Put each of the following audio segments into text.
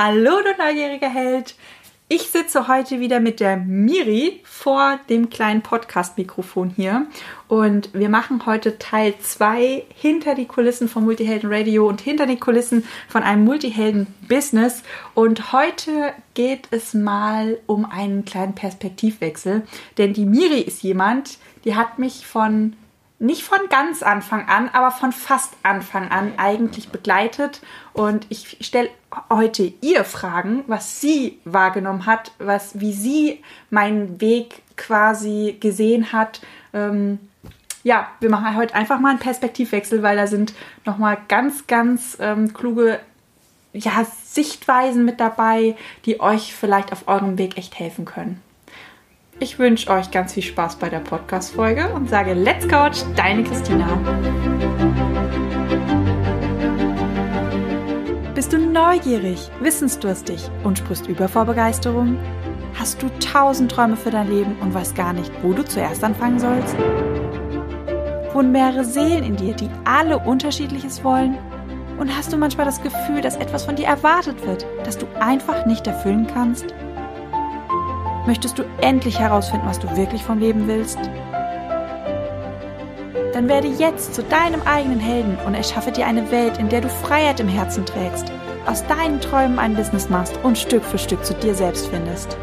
Hallo, du neugieriger Held. Ich sitze heute wieder mit der Miri vor dem kleinen Podcast-Mikrofon hier und wir machen heute Teil 2 hinter die Kulissen von Multihelden Radio und hinter die Kulissen von einem Multihelden-Business. Und heute geht es mal um einen kleinen Perspektivwechsel, denn die Miri ist jemand, die hat mich von nicht von ganz Anfang an, aber von fast Anfang an eigentlich begleitet. Und ich stelle heute ihr Fragen, was sie wahrgenommen hat, was, wie sie meinen Weg quasi gesehen hat. Ähm, ja, wir machen heute einfach mal einen Perspektivwechsel, weil da sind nochmal ganz, ganz ähm, kluge ja, Sichtweisen mit dabei, die euch vielleicht auf eurem Weg echt helfen können. Ich wünsche euch ganz viel Spaß bei der Podcast-Folge und sage Let's Coach, deine Christina. Bist du neugierig, wissensdurstig und sprichst über vor Begeisterung? Hast du tausend Träume für dein Leben und weißt gar nicht, wo du zuerst anfangen sollst? Wohnen mehrere Seelen in dir, die alle unterschiedliches wollen? Und hast du manchmal das Gefühl, dass etwas von dir erwartet wird, das du einfach nicht erfüllen kannst? Möchtest du endlich herausfinden, was du wirklich vom Leben willst? Dann werde jetzt zu deinem eigenen Helden und erschaffe dir eine Welt, in der du Freiheit im Herzen trägst, aus deinen Träumen ein Business machst und Stück für Stück zu dir selbst findest.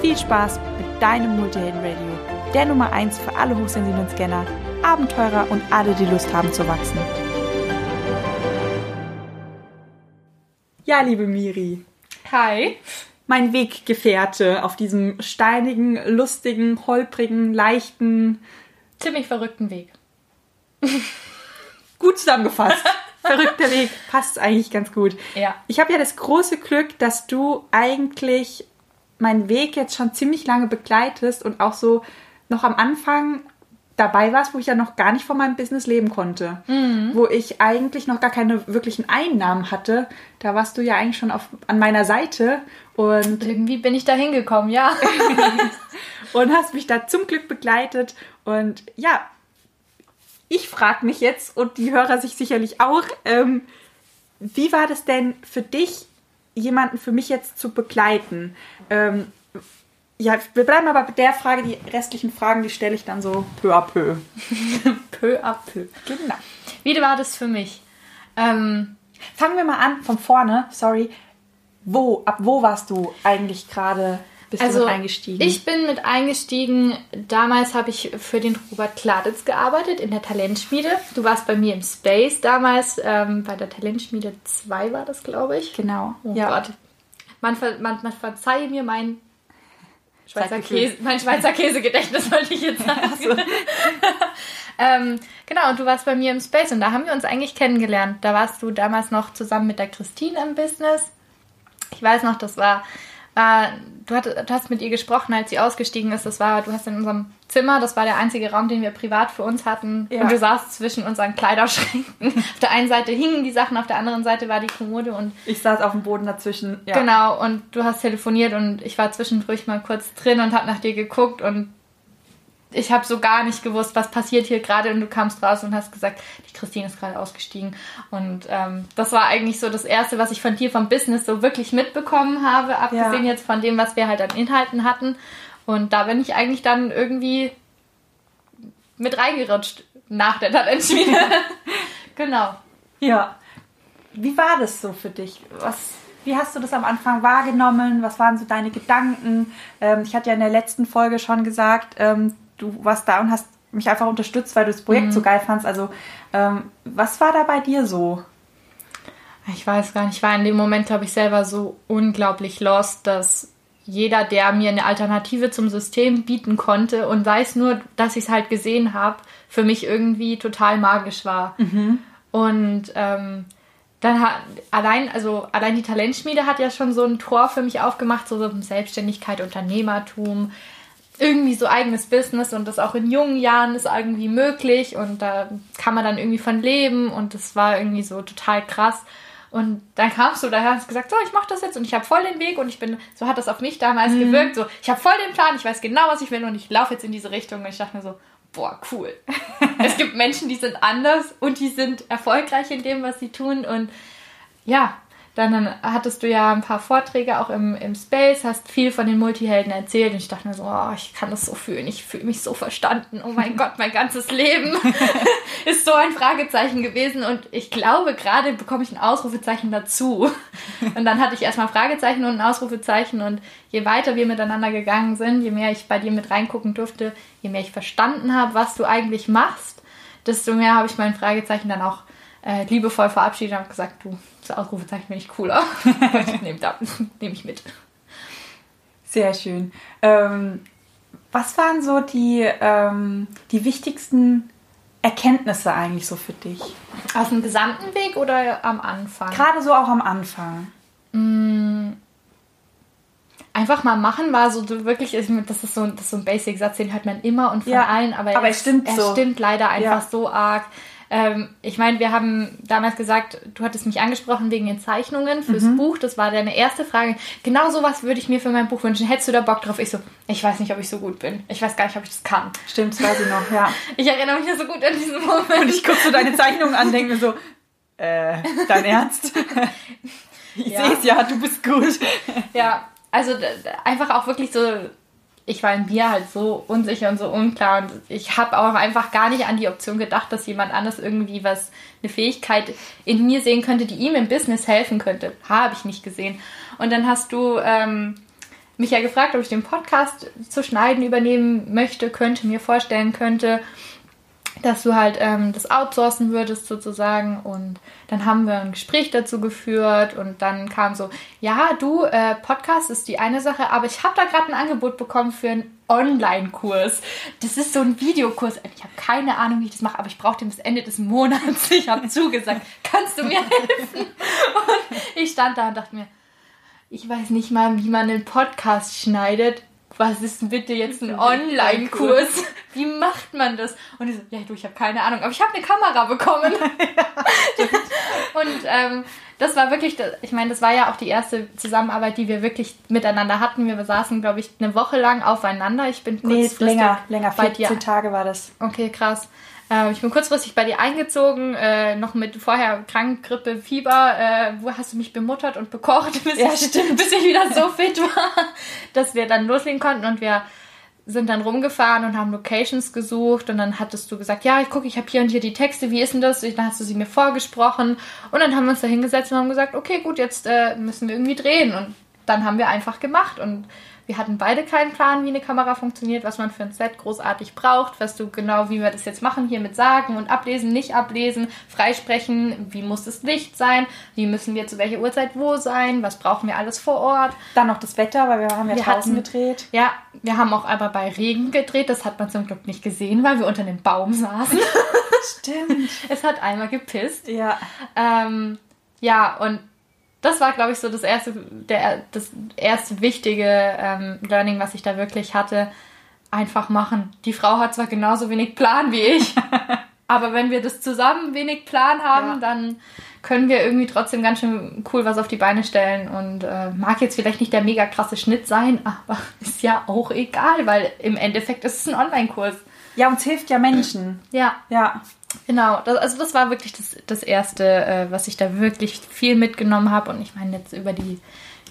Viel Spaß mit deinem Multihelden Radio, der Nummer 1 für alle hochsensiblen Scanner, Abenteurer und alle, die Lust haben zu wachsen. Ja, liebe Miri. Hi mein Weggefährte auf diesem steinigen, lustigen, holprigen, leichten, ziemlich verrückten Weg. gut zusammengefasst. Verrückter Weg passt eigentlich ganz gut. Ja. Ich habe ja das große Glück, dass du eigentlich meinen Weg jetzt schon ziemlich lange begleitest und auch so noch am Anfang dabei warst, wo ich ja noch gar nicht von meinem Business leben konnte. Mhm. Wo ich eigentlich noch gar keine wirklichen Einnahmen hatte. Da warst du ja eigentlich schon auf, an meiner Seite. Und irgendwie bin ich da hingekommen, ja. und hast mich da zum Glück begleitet. Und ja, ich frage mich jetzt und die Hörer sich sicherlich auch, ähm, wie war das denn für dich, jemanden für mich jetzt zu begleiten? Ähm, ja, wir bleiben aber bei der Frage. Die restlichen Fragen, die stelle ich dann so peu à peu. peu à peu. Genau. Wie war das für mich? Ähm, fangen wir mal an von vorne. Sorry. Wo, ab wo warst du eigentlich gerade? Bist also, du mit eingestiegen? Ich bin mit eingestiegen. Damals habe ich für den Robert Kladitz gearbeitet in der Talentschmiede. Du warst bei mir im Space damals. Ähm, bei der Talentschmiede 2 war das, glaube ich. Genau. Oh ja. Gott. Man, man, man verzeihe mir mein Schweizer Käse, mein Schweizer Käsegedächtnis wollte ich jetzt sagen. So. ähm, genau, und du warst bei mir im Space und da haben wir uns eigentlich kennengelernt. Da warst du damals noch zusammen mit der Christine im Business. Ich weiß noch, das war war, du, hat, du hast mit ihr gesprochen, als sie ausgestiegen ist. Das war, du hast in unserem Zimmer, das war der einzige Raum, den wir privat für uns hatten. Ja. Und du saßt zwischen unseren Kleiderschränken. auf der einen Seite hingen die Sachen, auf der anderen Seite war die Kommode und. Ich saß auf dem Boden dazwischen. Ja. Genau, und du hast telefoniert und ich war zwischendurch mal kurz drin und hab nach dir geguckt und ich habe so gar nicht gewusst, was passiert hier gerade und du kamst raus und hast gesagt, die Christine ist gerade ausgestiegen. Und ähm, das war eigentlich so das Erste, was ich von dir vom Business so wirklich mitbekommen habe, abgesehen ja. jetzt von dem, was wir halt an Inhalten hatten. Und da bin ich eigentlich dann irgendwie mit reingerutscht nach der Talentschmiede. genau. Ja. Wie war das so für dich? Was, wie hast du das am Anfang wahrgenommen? Was waren so deine Gedanken? Ähm, ich hatte ja in der letzten Folge schon gesagt, ähm, du warst da und hast mich einfach unterstützt, weil du das Projekt mhm. so geil fandst. Also, ähm, was war da bei dir so? Ich weiß gar nicht. Ich war in dem Moment, glaube ich, selber so unglaublich lost, dass jeder, der mir eine Alternative zum System bieten konnte und weiß nur, dass ich es halt gesehen habe, für mich irgendwie total magisch war. Mhm. Und ähm, dann hat allein, also allein die Talentschmiede hat ja schon so ein Tor für mich aufgemacht, so, so Selbstständigkeit, Unternehmertum, irgendwie so eigenes Business und das auch in jungen Jahren ist irgendwie möglich und da kann man dann irgendwie von leben und das war irgendwie so total krass. Und dann kamst du daher und hast gesagt, so, ich mache das jetzt und ich habe voll den Weg und ich bin, so hat das auf mich damals mhm. gewirkt, so, ich habe voll den Plan, ich weiß genau, was ich will und ich laufe jetzt in diese Richtung und ich dachte mir so, boah, cool. es gibt Menschen, die sind anders und die sind erfolgreich in dem, was sie tun und ja, Dann, dann hattest du ja ein paar Vorträge auch im, im Space, hast viel von den Multihelden erzählt und ich dachte mir so, oh, ich kann das so fühlen, ich fühle mich so verstanden. Oh mein Gott, mein ganzes Leben ist so ein Fragezeichen gewesen und ich glaube, gerade bekomme ich ein Ausrufezeichen dazu. Und dann hatte ich erstmal Fragezeichen und ein Ausrufezeichen und je weiter wir miteinander gegangen sind, je mehr ich bei dir mit reingucken durfte, je mehr ich verstanden habe, was du eigentlich machst, desto mehr habe ich mein Fragezeichen dann auch äh, liebevoll verabschiedet und gesagt, du, das Ausrufezeichen finde ich cooler. nehme nehm ich mit. Sehr schön. Ähm, was waren so die, ähm, die wichtigsten Erkenntnisse eigentlich so für dich? Aus dem gesamten Weg oder am Anfang? Gerade so auch am Anfang. Mm, einfach mal machen war so wirklich, das ist so, das ist so ein Basic-Satz, den hört man immer und von ja, allen, aber, aber es, stimmt, er so. stimmt leider einfach ja. so arg. Ähm, ich meine, wir haben damals gesagt, du hattest mich angesprochen wegen den Zeichnungen fürs mhm. Buch. Das war deine erste Frage. Genau sowas würde ich mir für mein Buch wünschen. Hättest du da Bock drauf? Ich so, ich weiß nicht, ob ich so gut bin. Ich weiß gar nicht, ob ich das kann. Stimmt, das weiß ich noch, ja. ich erinnere mich ja so gut an diesen Moment. Und ich gucke so deine Zeichnungen an, denke mir so, äh, dein Ernst? ich ja. sehe es ja, du bist gut. ja, also einfach auch wirklich so ich war in mir halt so unsicher und so unklar und ich habe auch einfach gar nicht an die Option gedacht, dass jemand anders irgendwie was, eine Fähigkeit in mir sehen könnte, die ihm im Business helfen könnte. Habe ich nicht gesehen. Und dann hast du ähm, mich ja gefragt, ob ich den Podcast zu schneiden übernehmen möchte, könnte, mir vorstellen könnte dass du halt ähm, das outsourcen würdest sozusagen und dann haben wir ein Gespräch dazu geführt und dann kam so, ja, du, äh, Podcast ist die eine Sache, aber ich habe da gerade ein Angebot bekommen für einen Online-Kurs. Das ist so ein Videokurs. Ich habe keine Ahnung, wie ich das mache, aber ich brauche den bis Ende des Monats. Ich habe zugesagt, kannst du mir helfen? Und ich stand da und dachte mir, ich weiß nicht mal, wie man einen Podcast schneidet was ist denn bitte jetzt ein Online-Kurs? Wie macht man das? Und ich so, ja, du, ich habe keine Ahnung, aber ich habe eine Kamera bekommen. und ähm, das war wirklich, ich meine, das war ja auch die erste Zusammenarbeit, die wir wirklich miteinander hatten. Wir saßen, glaube ich, eine Woche lang aufeinander. Ich bin kurz nee, länger, länger, 14 Tage war das. Okay, krass. Äh, ich bin kurzfristig bei dir eingezogen, äh, noch mit vorher krank, Grippe, Fieber. Äh, wo hast du mich bemuttert und bekocht, bis, ja, ich, bis ich wieder so fit war, dass wir dann loslegen konnten. Und wir sind dann rumgefahren und haben Locations gesucht. Und dann hattest du gesagt, ja, ich gucke, ich habe hier und hier die Texte, wie ist denn das? Und dann hast du sie mir vorgesprochen. Und dann haben wir uns da hingesetzt und haben gesagt, okay, gut, jetzt äh, müssen wir irgendwie drehen. Und dann haben wir einfach gemacht. Und wir hatten beide keinen Plan, wie eine Kamera funktioniert, was man für ein Set großartig braucht, was du genau, wie wir das jetzt machen, hier mit sagen und ablesen, nicht ablesen, freisprechen, wie muss das Licht sein, wie müssen wir zu welcher Uhrzeit wo sein, was brauchen wir alles vor Ort. Dann noch das Wetter, weil wir haben ja wir draußen hatten, gedreht. Ja, wir haben auch aber bei Regen gedreht, das hat man zum Glück nicht gesehen, weil wir unter einem Baum saßen. Stimmt. es hat einmal gepisst. Ja. Ähm, ja, und das war, glaube ich, so das erste, der, das erste wichtige ähm, Learning, was ich da wirklich hatte. Einfach machen. Die Frau hat zwar genauso wenig Plan wie ich, aber wenn wir das zusammen wenig Plan haben, ja. dann können wir irgendwie trotzdem ganz schön cool was auf die Beine stellen. Und äh, mag jetzt vielleicht nicht der mega krasse Schnitt sein, aber ist ja auch egal, weil im Endeffekt ist es ein Online-Kurs. Ja, uns hilft ja Menschen. Ja. Ja. Genau, das, also das war wirklich das, das Erste, äh, was ich da wirklich viel mitgenommen habe. Und ich meine jetzt über die,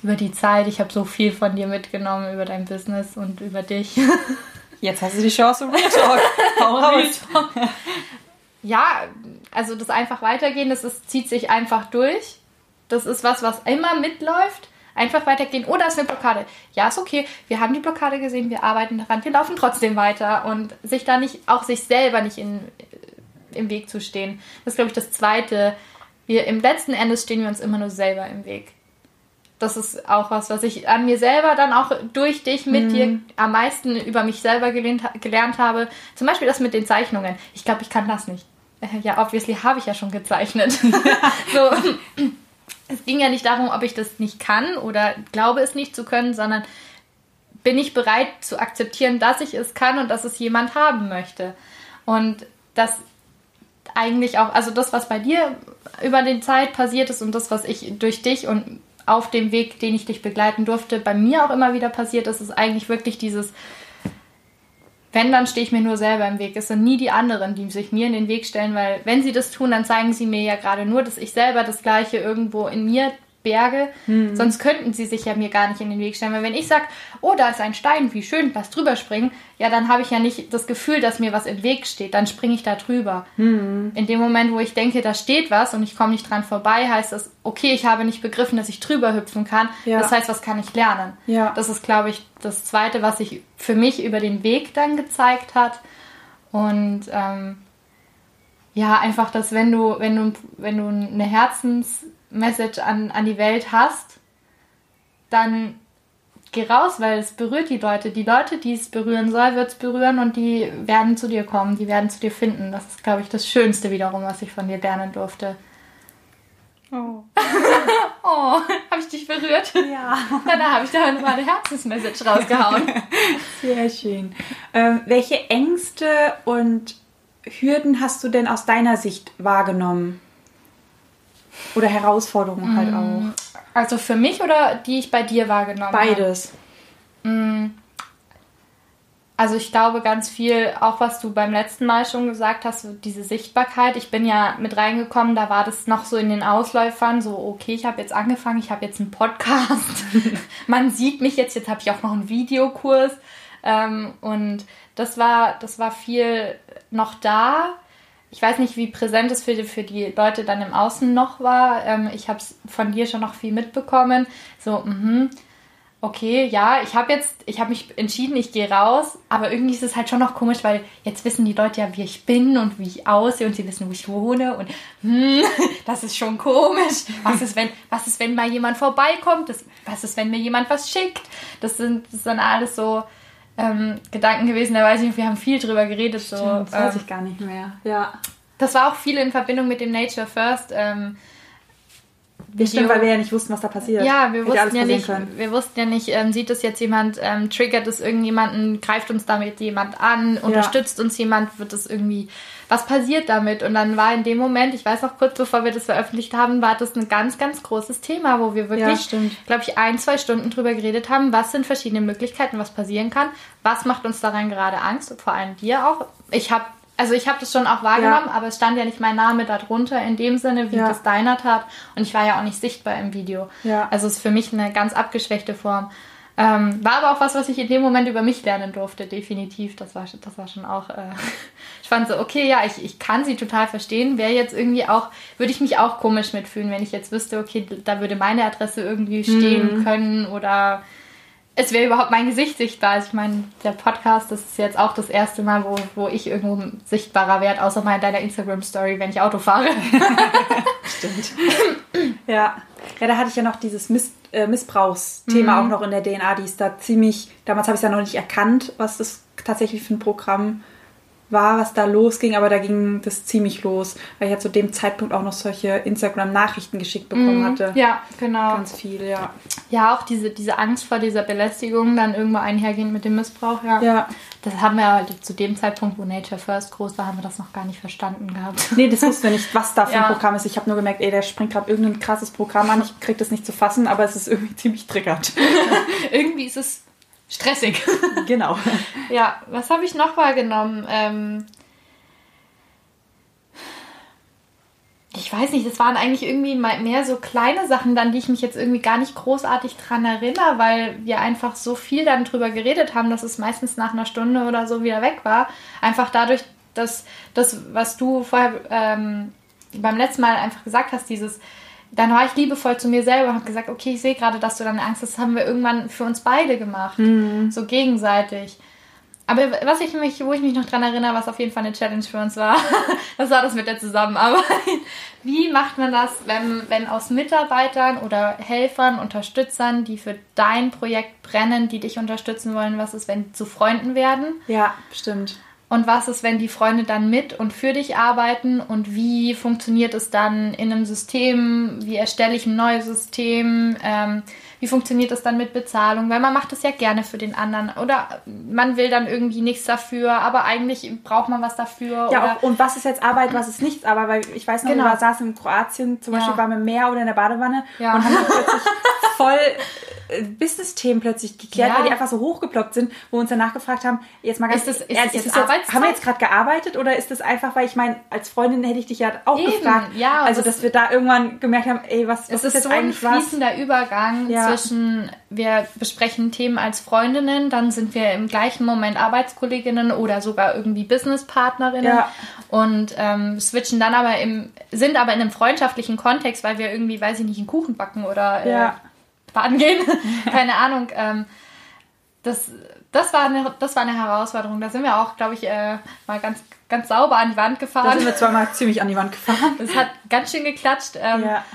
über die Zeit, ich habe so viel von dir mitgenommen, über dein Business und über dich. Jetzt hast du die Chance, Real Talk. Hau raus. ja, also das einfach weitergehen, das ist, zieht sich einfach durch. Das ist was, was immer mitläuft. Einfach weitergehen. Oder ist eine Blockade. Ja, ist okay. Wir haben die Blockade gesehen, wir arbeiten daran, wir laufen trotzdem weiter und sich da nicht, auch sich selber nicht in, im Weg zu stehen. Das ist, glaube ich, das Zweite. Wir, Im letzten Endes stehen wir uns immer nur selber im Weg. Das ist auch was, was ich an mir selber dann auch durch dich mit mhm. dir am meisten über mich selber gelernt, gelernt habe. Zum Beispiel das mit den Zeichnungen. Ich glaube, ich kann das nicht. Äh, ja, obviously habe ich ja schon gezeichnet. so, es ging ja nicht darum, ob ich das nicht kann oder glaube es nicht zu können, sondern bin ich bereit zu akzeptieren, dass ich es kann und dass es jemand haben möchte. Und das eigentlich auch, also das, was bei dir über die Zeit passiert ist und das, was ich durch dich und auf dem Weg, den ich dich begleiten durfte, bei mir auch immer wieder passiert ist, ist eigentlich wirklich dieses, wenn, dann stehe ich mir nur selber im Weg. Es sind nie die anderen, die sich mir in den Weg stellen, weil wenn sie das tun, dann zeigen sie mir ja gerade nur, dass ich selber das Gleiche irgendwo in mir Berge. Hm. Sonst könnten sie sich ja mir gar nicht in den Weg stellen. Weil wenn ich sage, oh, da ist ein Stein, wie schön, lass drüber springen, ja, dann habe ich ja nicht das Gefühl, dass mir was im Weg steht. Dann springe ich da drüber. Hm. In dem Moment, wo ich denke, da steht was und ich komme nicht dran vorbei, heißt das, okay, ich habe nicht begriffen, dass ich drüber hüpfen kann. Ja. Das heißt, was kann ich lernen? Ja. Das ist, glaube ich, das Zweite, was sich für mich über den Weg dann gezeigt hat. Und ähm, ja, einfach, dass wenn du, wenn du, wenn du eine Herzensmessage an, an die Welt hast, dann geh raus, weil es berührt die Leute. Die Leute, die es berühren soll, wird es berühren und die werden zu dir kommen, die werden zu dir finden. Das ist, glaube ich, das Schönste wiederum, was ich von dir lernen durfte. Oh. Oh, habe ich dich berührt? Ja. Ja, da habe ich da mal eine Herzensmessage rausgehauen. Sehr schön. Ähm, welche Ängste und Hürden hast du denn aus deiner Sicht wahrgenommen? Oder Herausforderungen halt auch? Also für mich oder die ich bei dir wahrgenommen habe? Beides. Also ich glaube ganz viel, auch was du beim letzten Mal schon gesagt hast, diese Sichtbarkeit. Ich bin ja mit reingekommen, da war das noch so in den Ausläufern, so okay, ich habe jetzt angefangen, ich habe jetzt einen Podcast, man sieht mich jetzt, jetzt habe ich auch noch einen Videokurs ähm, und das war, das war viel noch da. Ich weiß nicht, wie präsent es für die, für die Leute dann im Außen noch war. Ähm, ich habe es von dir schon noch viel mitbekommen. So, mhm okay, ja, ich habe jetzt, ich habe mich entschieden, ich gehe raus, aber irgendwie ist es halt schon noch komisch, weil jetzt wissen die Leute ja, wie ich bin und wie ich aussehe und sie wissen, wo ich wohne und hm, das ist schon komisch. Was ist, wenn, was ist, wenn mal jemand vorbeikommt? Das, was ist, wenn mir jemand was schickt? Das sind, das sind alles so ähm, Gedanken gewesen, da weiß ich nicht, wir haben viel drüber geredet. So, das weiß ähm, ich gar nicht mehr. Ja. das war auch viel in Verbindung mit dem Nature First. Ähm, Stimmt, weil wir ja nicht wussten, was da passiert. Ja, wir wussten ja nicht, wir wussten ja nicht, ähm, sieht das jetzt jemand, ähm, triggert es irgendjemanden, greift uns damit jemand an, unterstützt uns jemand, wird es irgendwie, was passiert damit? Und dann war in dem Moment, ich weiß noch kurz bevor wir das veröffentlicht haben, war das ein ganz, ganz großes Thema, wo wir Ja, wirklich, stimmt. glaube ich, ein, zwei Stunden drüber geredet haben, was sind verschiedene Möglichkeiten, was passieren kann, was macht uns daran gerade Angst, vor allem dir auch. Ich habe also ich habe das schon auch wahrgenommen, Ja. aber es stand ja nicht mein Name darunter in dem Sinne, wie Ja. das deiner tat. Und ich war ja auch nicht sichtbar im Video. Ja. Also es ist für mich eine ganz abgeschwächte Form. Ähm, war aber auch was, was ich in dem Moment über mich lernen durfte, definitiv. Das war, das war schon auch. Äh, ich fand so, okay, ja, ich, ich kann sie total verstehen. Wäre jetzt irgendwie auch, würde ich mich auch komisch mitfühlen, wenn ich jetzt wüsste, okay, da würde meine Adresse irgendwie stehen können oder es wäre überhaupt mein Gesicht sichtbar. Also ich meine, der Podcast, das ist jetzt auch das erste Mal, wo, wo ich irgendwo sichtbarer werde, außer mal in deiner Instagram-Story, wenn ich Auto fahre. Ja. Ja, da hatte ich ja noch dieses Miss äh, Missbrauchsthema Mhm. auch noch in der DNA, die ist da ziemlich, damals habe ich es ja noch nicht erkannt, was das tatsächlich für ein Programm war, was da losging, aber da ging das ziemlich los, weil ich ja zu dem Zeitpunkt auch noch solche Instagram-Nachrichten geschickt bekommen hatte. Mhm. Ja, genau. Ganz viel, ja. Ja, auch diese, diese Angst vor dieser Belästigung dann irgendwo einhergehend mit dem Missbrauch, ja. Ja. Das haben wir halt zu dem Zeitpunkt, wo Nature First groß war, haben wir das noch gar nicht verstanden gehabt. Nee, das wussten wir nicht, was da für ein Ja. Programm ist. Ich habe nur gemerkt, ey, der springt gerade irgendein krasses Programm an. Ich krieg das nicht zu fassen, aber es ist irgendwie ziemlich triggert. Irgendwie ist es stressig. genau. Ja, was habe ich noch wahrgenommen? Ähm ich weiß nicht, das waren eigentlich irgendwie mal mehr so kleine Sachen dann, die ich mich jetzt irgendwie gar nicht großartig dran erinnere, weil wir einfach so viel dann drüber geredet haben, dass es meistens nach einer Stunde oder so wieder weg war. Einfach dadurch, dass das, was du vorher ähm, beim letzten Mal einfach gesagt hast, dieses dann war ich liebevoll zu mir selber und habe gesagt, okay, ich sehe gerade, dass du deine Angst hast. Das haben wir irgendwann für uns beide gemacht. So gegenseitig. Aber was ich mich, wo ich mich noch dran erinnere, was auf jeden Fall eine Challenge für uns war, das war das mit der Zusammenarbeit. Wie macht man das, wenn, wenn aus Mitarbeitern oder Helfern, Unterstützern, die für dein Projekt brennen, die dich unterstützen wollen, was ist, wenn die zu Freunden werden? Ja, stimmt. Und was ist, wenn die Freunde dann mit und für dich arbeiten? Und wie funktioniert es dann in einem System? Wie erstelle ich ein neues System? Ähm, wie funktioniert es dann mit Bezahlung? Weil man macht das ja gerne für den anderen. Oder man will dann irgendwie nichts dafür, aber eigentlich braucht man was dafür. Ja, auch, und was ist jetzt Arbeit, was ist nichts Arbeit? Weil ich weiß noch, Genau. wir saßen in Kroatien, zum Ja. Beispiel waren wir im Meer oder in der Badewanne Ja. und haben plötzlich voll Business-Themen plötzlich geklärt, Ja. weil die einfach so hochgeploppt sind, wo wir uns danach gefragt haben, jetzt mal ganz Ist das- ist ehrlich, das jetzt das Arbeitszeit? haben wir jetzt gerade gearbeitet oder ist das einfach, weil ich meine, als Freundin hätte ich dich ja auch Eben, gefragt. ja, also das- dass wir da irgendwann gemerkt haben, ey, was, was Es ist jetzt so ein eigentlich was? fließender Übergang Ja. zwischen, wir besprechen Themen als Freundinnen, dann sind wir im gleichen Moment Arbeitskolleginnen oder sogar irgendwie Businesspartnerinnen Ja. und ähm, switchen dann aber im, sind aber in einem freundschaftlichen Kontext, weil wir irgendwie, weiß ich nicht, einen Kuchen backen oder äh. Baden gehen, keine Ahnung. Ähm, das, das, war eine, das war eine Herausforderung. Da sind wir auch, glaube ich, äh, mal ganz, ganz sauber an die Wand Da gefahren. sind wir zweimal ziemlich an die Wand gefahren. Es hat ganz schön geklatscht. Ähm, Ja,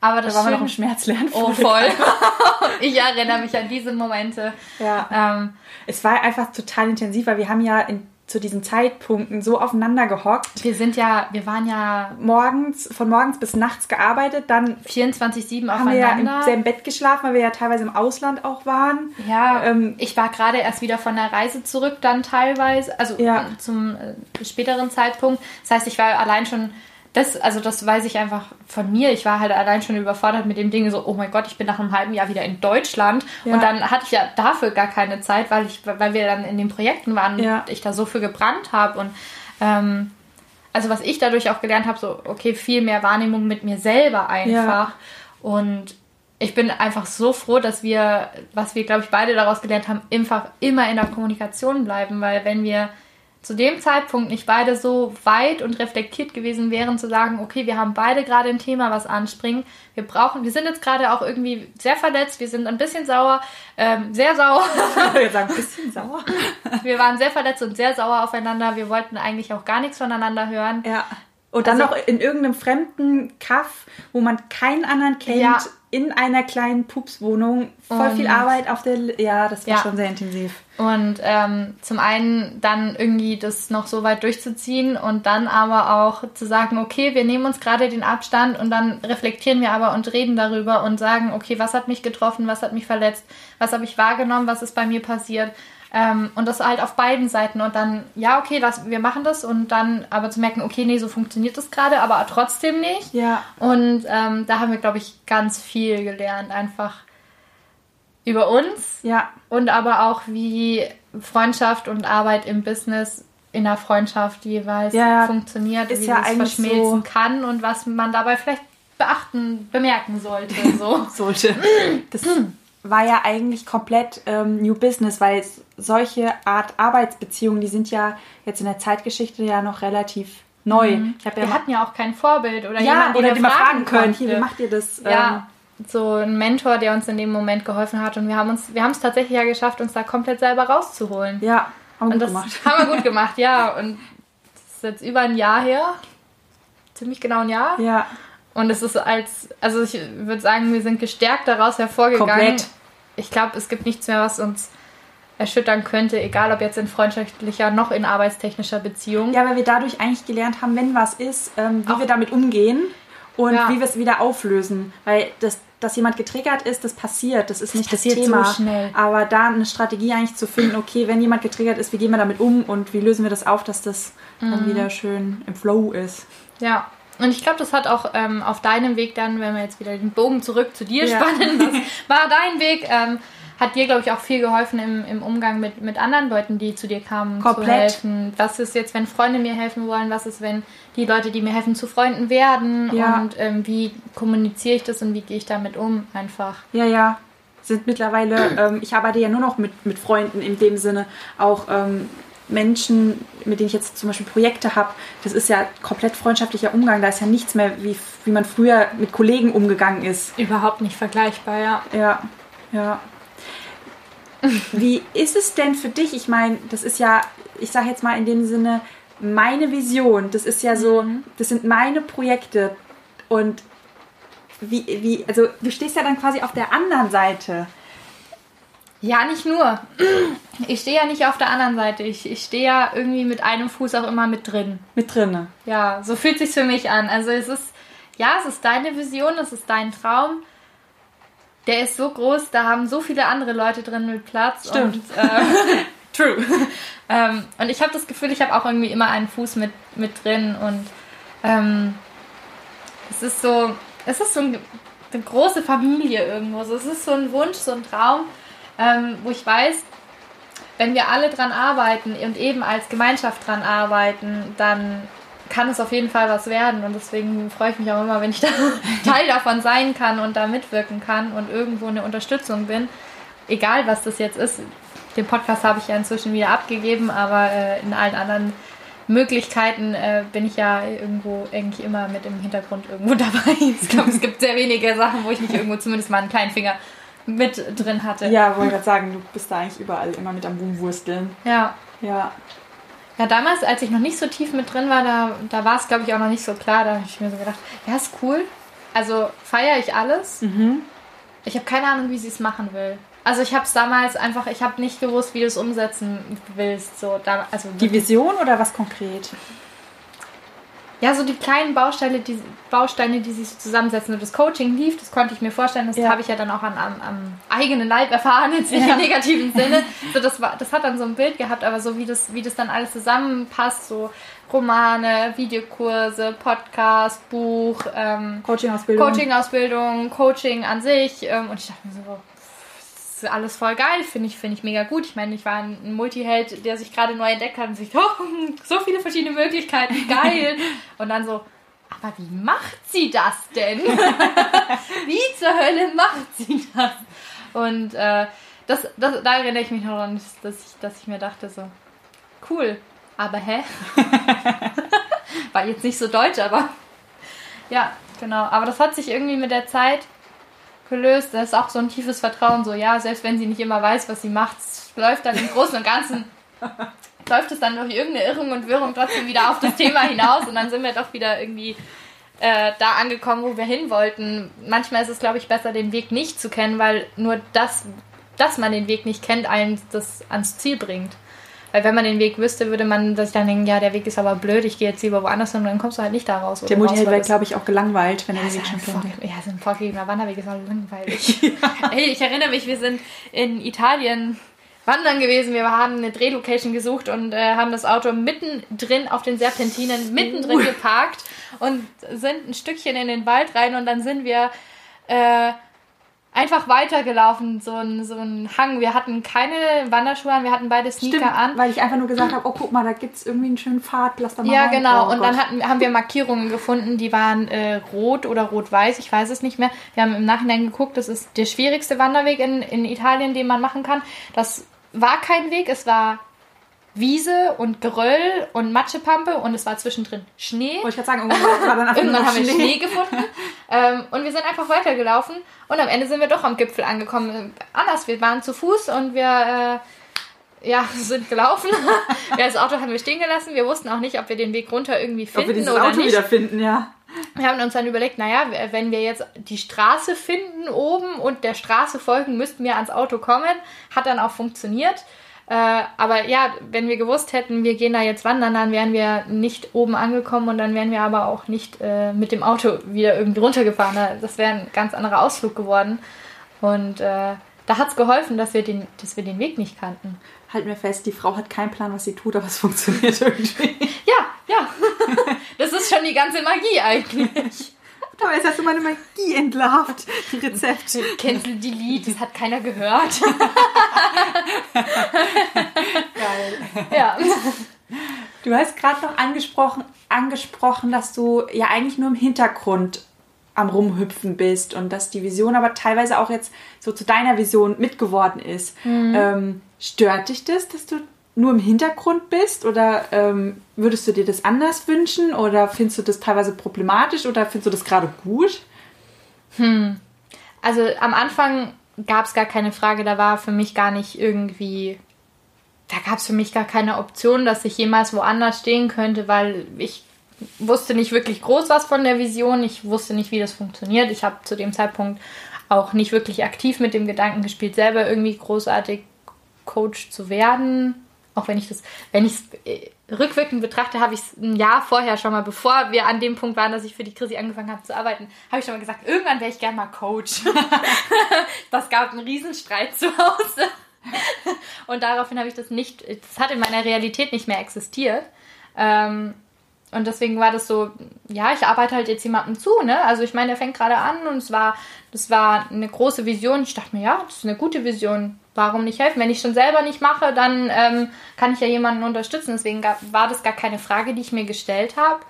Aber da das waren wir noch im Schmerzlernen. Oh, voll. ich erinnere mich an diese Momente. Ja. Ähm, Es war einfach total intensiv, weil wir haben ja in, zu diesen Zeitpunkten so aufeinander gehockt. wir sind ja, wir waren ja Morgens, von morgens bis nachts gearbeitet, dann 24-7 haben wir ja im aufeinander. selben Bett geschlafen, weil wir ja teilweise im Ausland auch waren. Ja, Ähm, ich war gerade erst wieder von der Reise zurück, dann teilweise, also Ja. zum äh, späteren Zeitpunkt. Das heißt, ich war allein schon, das, also das weiß ich einfach von mir. Ich war halt allein schon überfordert mit dem Ding, so, oh mein Gott, ich bin nach einem halben Jahr wieder in Deutschland. Ja. Und dann hatte ich ja dafür gar keine Zeit, weil ich, weil wir dann in den Projekten waren Ja. und ich da so für gebrannt habe. Und ähm, also was ich dadurch auch gelernt habe, so, okay, viel mehr Wahrnehmung mit mir selber einfach. Und ich bin einfach so froh, dass wir, was wir, glaube ich, beide daraus gelernt haben, einfach immer in der Kommunikation bleiben, weil wenn wir zu dem Zeitpunkt nicht beide so weit und reflektiert gewesen wären, zu sagen, okay, wir haben beide gerade ein Thema, was anspringen. Wir brauchen, wir sind jetzt gerade auch irgendwie sehr verletzt, wir sind ein bisschen sauer, ähm, sehr sauer. Würde sagen, ein bisschen sauer. Wir waren sehr verletzt und sehr sauer aufeinander. Wir wollten eigentlich auch gar nichts voneinander hören. Ja. Und dann Also- noch in irgendeinem fremden Kaff, wo man keinen anderen kennt, Ja. In einer kleinen Pupswohnung. Voll viel Und- Arbeit auf der. L ja, das war Ja. schon sehr intensiv. Und ähm, zum einen dann irgendwie das noch so weit durchzuziehen und dann aber auch zu sagen, okay, wir nehmen uns gerade den Abstand und dann reflektieren wir aber und reden darüber und sagen, okay, was hat mich getroffen, was hat mich verletzt, was habe ich wahrgenommen, was ist bei mir passiert. Ähm, und das halt auf beiden Seiten und dann, ja, okay, lass, wir machen das und dann aber zu merken, okay, nee, so funktioniert das gerade, aber trotzdem nicht. Ja. Und ähm, da haben wir, glaube ich, ganz viel gelernt, einfach über uns Ja. und aber auch wie Freundschaft und Arbeit im Business in der Freundschaft jeweils Ja, funktioniert, wie ja es eigentlich verschmilzen so- kann und was man dabei vielleicht beachten, bemerken sollte. So. sollte. Das war ja eigentlich komplett ähm, New Business, weil es solche Art Arbeitsbeziehungen, die sind ja jetzt in der Zeitgeschichte ja noch relativ neu. Ich habe ja wir hatten ja auch kein Vorbild oder ja, jemanden, oder den wir mal fragen können. Hier, wie macht ihr das? ja, so ein Mentor, der uns in dem Moment geholfen hat und wir haben uns, wir haben es tatsächlich ja geschafft, uns da komplett selber rauszuholen. Ähm, ja, haben wir gut das gemacht. haben wir gut gemacht, ja. Und das ist jetzt über ein Jahr her. Ziemlich genau ein Jahr. Ja, Und es ist als, also ich würde sagen, wir sind gestärkt daraus hervorgegangen. Komplett. Ich glaube, es gibt nichts mehr, was uns erschüttern könnte, egal ob jetzt in freundschaftlicher noch in arbeitstechnischer Beziehung. ja, weil wir dadurch eigentlich gelernt haben, wenn was ist, ähm, wie Auch- wir damit umgehen und Ja. wie wir es wieder auflösen. Weil das, dass jemand getriggert ist, das passiert. Das ist nicht das so Thema. schnell. Aber da eine Strategie eigentlich zu finden, okay, wenn jemand getriggert ist, wie gehen wir damit um und wie lösen wir das auf, dass das Mhm. dann wieder schön im Flow ist. Ja. Und ich glaube, das hat auch ähm, auf deinem Weg dann, wenn wir jetzt wieder den Bogen zurück zu dir Ja. spannen, was war dein Weg? Ähm, hat dir, glaube ich, auch viel geholfen im, im Umgang mit, mit anderen Leuten, die zu dir kamen, Komplett. zu helfen. Was ist jetzt, wenn Freunde mir helfen wollen? Was ist, wenn die Leute, die mir helfen, zu Freunden werden? Ja. Und ähm, wie kommuniziere ich das und wie gehe ich damit um? Einfach. Ja, ja. Sind mittlerweile, ähm, ich arbeite ja nur noch mit, mit Freunden in dem Sinne, auch ähm, Menschen, mit denen ich jetzt zum Beispiel Projekte habe, das ist ja komplett freundschaftlicher Umgang. Da ist ja nichts mehr, wie, wie man früher mit Kollegen umgegangen ist. Überhaupt nicht vergleichbar, ja. Ja, ja. Wie ist es denn für dich? Ich meine, das ist ja, ich sage jetzt mal in dem Sinne, meine Vision. Das ist ja so, das sind meine Projekte. Und wie, wie, also du stehst ja dann quasi auf der anderen Seite. Ja, nicht nur. Ich stehe ja nicht auf der anderen Seite. Ich, ich stehe ja irgendwie mit einem Fuß auch immer mit drin. Mit drinne. Ja, so fühlt sich für mich an. Also es ist, ja, es ist deine Vision, es ist dein Traum. Der ist so groß, da haben so viele andere Leute drin mit Platz. Stimmt. Und, äh, true. ähm, und ich habe das Gefühl, ich habe auch irgendwie immer einen Fuß mit, mit drin. Und ähm, es ist so, es ist so ein, eine große Familie irgendwo. So, es ist so ein Wunsch, so ein Traum, ähm, wo ich weiß, wenn wir alle dran arbeiten und eben als Gemeinschaft dran arbeiten, dann kann es auf jeden Fall was werden. Und deswegen freue ich mich auch immer, wenn ich da Teil davon sein kann und da mitwirken kann und irgendwo eine Unterstützung bin. Egal, was das jetzt ist. Den Podcast habe ich ja inzwischen wieder abgegeben, aber äh, in allen anderen Möglichkeiten äh, bin ich ja irgendwo eigentlich immer mit im Hintergrund irgendwo dabei. Ich glaube, es gibt sehr wenige Sachen, wo ich nicht irgendwo zumindest mal einen kleinen Finger mit drin hatte. Ja, wollte gerade sagen, du bist da eigentlich überall immer mit am Rumwursteln. Ja. Ja. Ja, damals, als ich noch nicht so tief mit drin war, da, da war es, glaube ich, auch noch nicht so klar. Da habe ich mir so gedacht, ja, ist cool. Also feiere ich alles. Mhm. Ich habe keine Ahnung, wie sie es machen will. Also ich habe es damals einfach, ich habe nicht gewusst, wie du es umsetzen willst. So, da, also Die Vision oder was konkret? Ja, so die kleinen Bausteine, die, Bausteine, die sich so zusammensetzen. Und das Coaching lief, das konnte ich mir vorstellen. Das Ja. habe ich ja dann auch an, am, am eigenen Leib erfahren, jetzt nicht Ja. im negativen Sinne. So, das, war, das hat dann so ein Bild gehabt, aber so wie das, wie das dann alles zusammenpasst, so Romane, Videokurse, Podcast, Buch, ähm, Coaching-Ausbildung. Coaching-Ausbildung, Coaching an sich. Ähm, und ich dachte mir so, ist alles voll geil, finde ich, finde ich mega gut. Ich meine, ich war ein Multiheld, der sich gerade neu entdeckt hat und sich, oh, so viele verschiedene Möglichkeiten, geil. und dann so, aber wie macht sie das denn? wie zur Hölle macht sie das? Und äh, das, das, da erinnere ich mich noch daran, dass ich, dass ich mir dachte so, cool, aber hä? War jetzt nicht so deutsch, aber ja, genau. Aber das hat sich irgendwie mit der Zeit gelöst. Da ist auch so ein tiefes Vertrauen, so ja, selbst wenn sie nicht immer weiß, was sie macht, es läuft dann im Großen und Ganzen, läuft es dann durch irgendeine Irrung und Wirrung trotzdem wieder auf das Thema hinaus und dann sind wir doch wieder irgendwie äh, da angekommen, wo wir hin wollten. Manchmal ist es, glaube ich, besser, den Weg nicht zu kennen, weil nur das, dass man den Weg nicht kennt, einen das ans Ziel bringt. Weil wenn man den Weg wüsste, würde man sich dann denken, ja, der Weg ist aber blöd, ich gehe jetzt lieber woanders hin und dann kommst du halt nicht da raus. Der Multiheld wäre, glaube ich, auch gelangweilt, wenn er Ja, den Weg schon kennt. Ja, so ein vorgegebener Wanderweg ist auch langweilig. Ey, ich erinnere mich, wir sind in Italien wandern gewesen. Wir haben eine Drehlocation gesucht und äh, haben das Auto mittendrin auf den Serpentinen mittendrin geparkt und sind ein Stückchen in den Wald rein und dann sind wir äh, einfach weitergelaufen, so ein, so ein Hang. Wir hatten keine Wanderschuhe an, wir hatten beide Sneaker Stimmt, an. weil ich einfach nur gesagt habe, oh guck mal, da gibt es irgendwie einen schönen Pfad, lass da mal Ja, rein. genau. Oh und dann Gott. hatten, haben wir Markierungen gefunden, die waren äh, rot oder rot-weiß, ich weiß es nicht mehr. Wir haben im Nachhinein geguckt, das ist der schwierigste Wanderweg in, in Italien, den man machen kann. Das war kein Weg, es war Wiese und Geröll und Matschepampe und es war zwischendrin Schnee. Wollte ich gerade sagen, irgendwann war dann Irgendwann haben noch wir Schnee gefunden ähm, und wir sind einfach weitergelaufen und am Ende sind wir doch am Gipfel angekommen. Anders, wir waren zu Fuß und wir äh, ja, sind gelaufen. ja, das Auto haben wir stehen gelassen. Wir wussten auch nicht, ob wir den Weg runter irgendwie Ob wir finden dieses oder Auto nicht. wiederfinden, ja. Wir haben uns dann überlegt, naja, wenn wir jetzt die Straße finden oben und der Straße folgen, müssten wir ans Auto kommen. Hat dann auch funktioniert. Äh, aber ja, wenn wir gewusst hätten, wir gehen da jetzt wandern, dann wären wir nicht oben angekommen und dann wären wir aber auch nicht äh, mit dem Auto wieder irgendwie runtergefahren. Das wäre ein ganz anderer Ausflug geworden. Und äh, da hat es geholfen, dass wir, den, dass wir den Weg nicht kannten. Halt mir fest, die Frau hat keinen Plan, was sie tut, aber es funktioniert irgendwie. Ja, ja. das ist schon die ganze Magie eigentlich. Aber jetzt hast du meine Magie entlarvt. Rezept. Cancel Delete, das hat keiner gehört. Geil. ja. Du hast gerade noch angesprochen, angesprochen, dass du ja eigentlich nur im Hintergrund am Rumhüpfen bist und dass die Vision aber teilweise auch jetzt so zu deiner Vision mitgeworden ist. Ähm, stört dich das, dass du nur im Hintergrund bist oder ähm, würdest du dir das anders wünschen oder findest du das teilweise problematisch oder findest du das gerade gut? Also am Anfang gab es gar keine Frage, da war für mich gar nicht irgendwie, da gab es für mich gar keine Option, dass ich jemals woanders stehen könnte, weil ich wusste nicht wirklich groß was von der Vision, ich wusste nicht, wie das funktioniert. Ich habe zu dem Zeitpunkt auch nicht wirklich aktiv mit dem Gedanken gespielt, selber irgendwie großartig Coach zu werden. Auch wenn ich das, wenn ich es rückwirkend betrachte, habe ich es ein Jahr vorher schon mal, bevor wir an dem Punkt waren, dass ich für die Chrissy angefangen habe zu arbeiten, habe ich schon mal gesagt, irgendwann wäre ich gern mal Coach. das gab einen Riesenstreit zu Hause. Und daraufhin habe ich das nicht, das hat in meiner Realität nicht mehr existiert. Ähm, und deswegen war das so, ja, ich arbeite halt jetzt jemandem zu, ne? Also ich meine, der fängt gerade an und es war, das war eine große Vision. Ich dachte mir, ja, das ist eine gute Vision. Warum nicht helfen? Wenn ich schon selber nicht mache, dann ähm, kann ich ja jemanden unterstützen. Deswegen war das gar keine Frage, die ich mir gestellt habe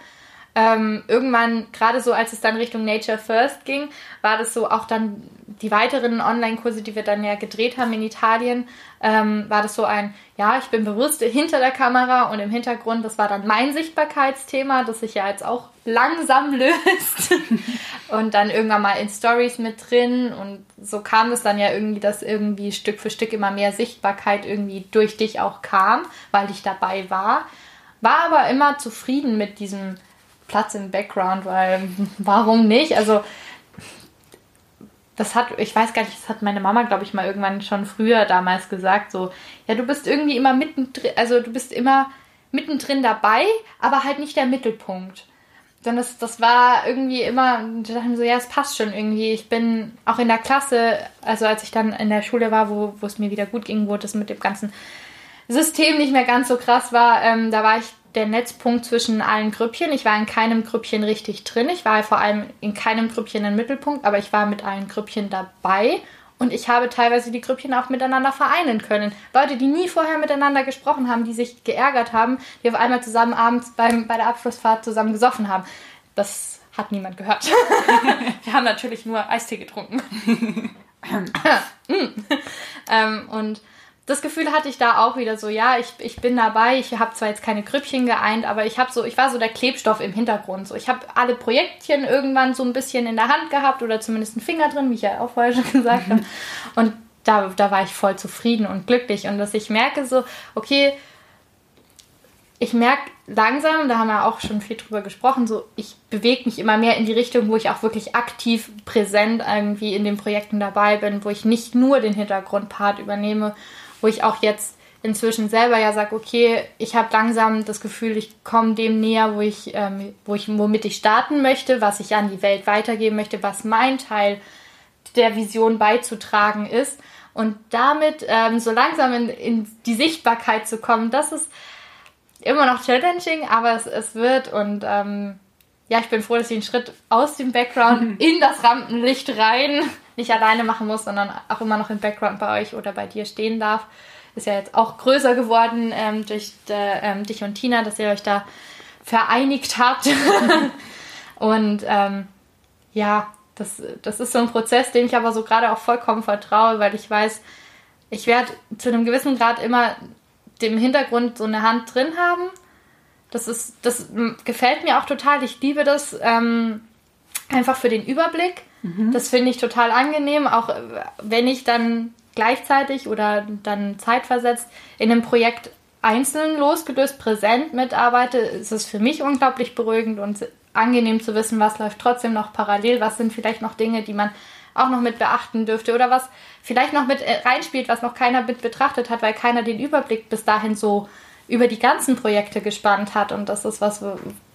ähm, irgendwann, gerade so als es dann Richtung Nature First ging, war das so auch dann die weiteren Online-Kurse, die wir dann ja gedreht haben in Italien, ähm, war das so ein, ja, ich bin bewusst hinter der Kamera und im Hintergrund, das war dann mein Sichtbarkeitsthema, das sich ja jetzt auch langsam löst. Und dann irgendwann mal in Stories mit drin und so kam es dann ja irgendwie, dass irgendwie Stück für Stück immer mehr Sichtbarkeit irgendwie durch dich auch kam, weil ich dabei war, war aber immer zufrieden mit diesem Platz im Background, weil warum nicht? Also das hat, ich weiß gar nicht, das hat meine Mama, glaube ich, mal irgendwann schon früher damals gesagt, so, ja, du bist irgendwie immer mittendrin, also du bist immer mittendrin dabei, aber halt nicht der Mittelpunkt. Dann das, das war irgendwie immer, da dachte ich so, ja, es passt schon irgendwie. Ich bin auch in der Klasse, also als ich dann in der Schule war, wo, wo es mir wieder gut ging, wo das mit dem ganzen System nicht mehr ganz so krass war, ähm, da war ich der Netzpunkt zwischen allen Grüppchen. Ich war in keinem Grüppchen richtig drin. Ich war vor allem in keinem Grüppchen im Mittelpunkt, aber ich war mit allen Grüppchen dabei. Und ich habe teilweise die Grüppchen auch miteinander vereinen können. Leute, die nie vorher miteinander gesprochen haben, die sich geärgert haben, die auf einmal zusammen abends beim, bei der Abschlussfahrt zusammen gesoffen haben. Das hat niemand gehört. Wir haben natürlich nur Eistee getrunken. ähm, und das Gefühl hatte ich da auch wieder so, ja, ich, ich bin dabei, ich habe zwar jetzt keine Grüppchen geeint, aber ich habe so, ich war so der Klebstoff im Hintergrund. So, ich habe alle Projektchen irgendwann so ein bisschen in der Hand gehabt oder zumindest einen Finger drin, wie ich ja auch vorher schon gesagt habe. Und da, da war ich voll zufrieden und glücklich. Und dass ich merke so, okay, ich merke langsam, da haben wir auch schon viel drüber gesprochen, so ich bewege mich immer mehr in die Richtung, wo ich auch wirklich aktiv präsent irgendwie in den Projekten dabei bin, wo ich nicht nur den Hintergrundpart übernehme wo ich auch jetzt inzwischen selber ja sage, okay, ich habe langsam das Gefühl, ich komme dem näher, wo ich, ähm, wo ich, womit ich starten möchte, was ich an die Welt weitergeben möchte, was mein Teil der Vision beizutragen ist. Und damit ähm, so langsam in, in die Sichtbarkeit zu kommen, das ist immer noch challenging, aber es, es wird und ähm, ja, ich bin froh, dass ich einen Schritt aus dem Background in das Rampenlicht rein nicht alleine machen muss, sondern auch immer noch im Background bei euch oder bei dir stehen darf. Ist ja jetzt auch größer geworden ähm, durch äh, ähm, dich und Tina, dass ihr euch da vereinigt habt. und ähm, ja, das, das ist so ein Prozess, dem ich aber so gerade auch vollkommen vertraue, weil ich weiß, ich werde zu einem gewissen Grad immer dem Hintergrund so eine Hand drin haben. Das ist, das gefällt mir auch total. Ich liebe das ähm, einfach für den Überblick. Mhm. Das finde ich total angenehm, auch äh, wenn ich dann gleichzeitig oder dann zeitversetzt in einem Projekt einzeln losgelöst präsent mitarbeite, ist es für mich unglaublich beruhigend und angenehm zu wissen, was läuft trotzdem noch parallel, was sind vielleicht noch Dinge, die man auch noch mit beachten dürfte oder was vielleicht noch mit äh, reinspielt, was noch keiner mit betrachtet hat, weil keiner den Überblick bis dahin so über die ganzen Projekte gespannt hat und das ist was,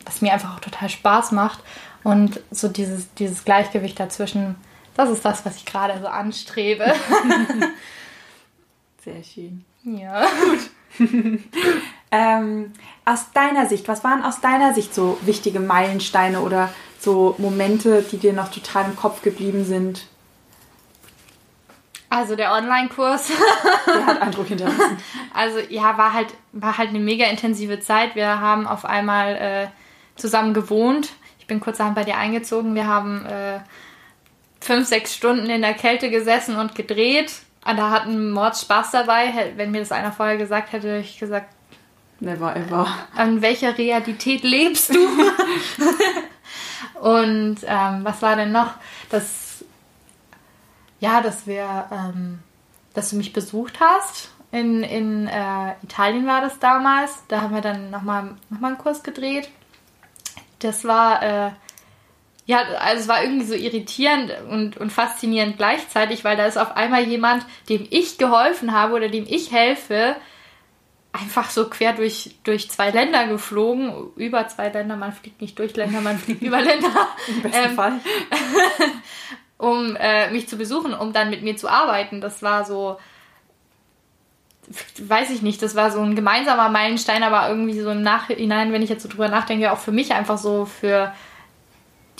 was mir einfach auch total Spaß macht und so dieses, dieses Gleichgewicht dazwischen, das ist das, was ich gerade so anstrebe. Sehr schön. Ja. Gut. ähm, aus deiner Sicht, was waren aus deiner Sicht so wichtige Meilensteine oder so Momente, die dir noch total im Kopf geblieben sind? Also der Online-Kurs. der hat Eindruck hinterlassen. Also ja, war halt, war halt eine mega intensive Zeit. Wir haben auf einmal äh, zusammen gewohnt bin kurzerhand bei dir eingezogen. Wir haben äh, fünf, sechs Stunden in der Kälte gesessen und gedreht. Und da hatten Mords Spaß dabei. Wenn mir das einer vorher gesagt hätte, hätte ich gesagt, Never ever. An welcher Realität lebst du? und ähm, was war denn noch? Das, ja, dass wir, ähm, dass du mich besucht hast. In, in äh, Italien war das damals. Da haben wir dann nochmal noch mal einen Kurs gedreht das war, äh, ja, also es war irgendwie so irritierend und, und faszinierend gleichzeitig, weil da ist auf einmal jemand, dem ich geholfen habe oder dem ich helfe, einfach so quer durch, durch zwei Länder geflogen. Über zwei Länder, man fliegt nicht durch Länder, man fliegt über Länder. Im besten ähm, Fall. um äh, mich zu besuchen, um dann mit mir zu arbeiten. Das war so, weiß ich nicht, das war so ein gemeinsamer Meilenstein, aber irgendwie so im Nachhinein, wenn ich jetzt so drüber nachdenke, auch für mich einfach so für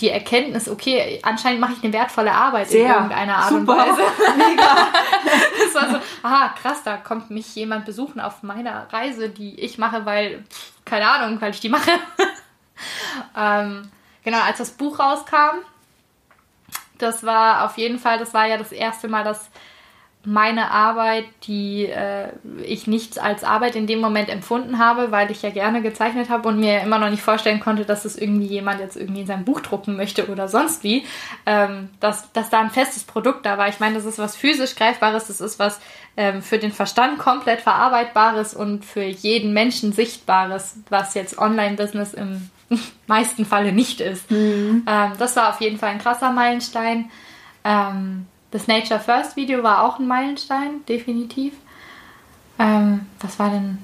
die Erkenntnis, okay, anscheinend mache ich eine wertvolle Arbeit Sehr. in irgendeiner Art Super. und Weise. Mega. Das war so, aha, krass, da kommt mich jemand besuchen auf meiner Reise, die ich mache, weil, keine Ahnung, weil ich die mache. ähm, genau, als das Buch rauskam, das war auf jeden Fall, das war ja das erste Mal, dass meine Arbeit, die äh, ich nicht als Arbeit in dem Moment empfunden habe, weil ich ja gerne gezeichnet habe und mir immer noch nicht vorstellen konnte, dass es irgendwie jemand jetzt irgendwie in sein Buch drucken möchte oder sonst wie, ähm, dass, dass da ein festes Produkt da war. Ich meine, das ist was physisch Greifbares, das ist was ähm, für den Verstand komplett Verarbeitbares und für jeden Menschen Sichtbares, was jetzt Online-Business im meisten Falle nicht ist. Ähm, das war auf jeden Fall ein krasser Meilenstein. Ähm, das Nature First Video war auch ein Meilenstein, definitiv. Ähm, was war denn?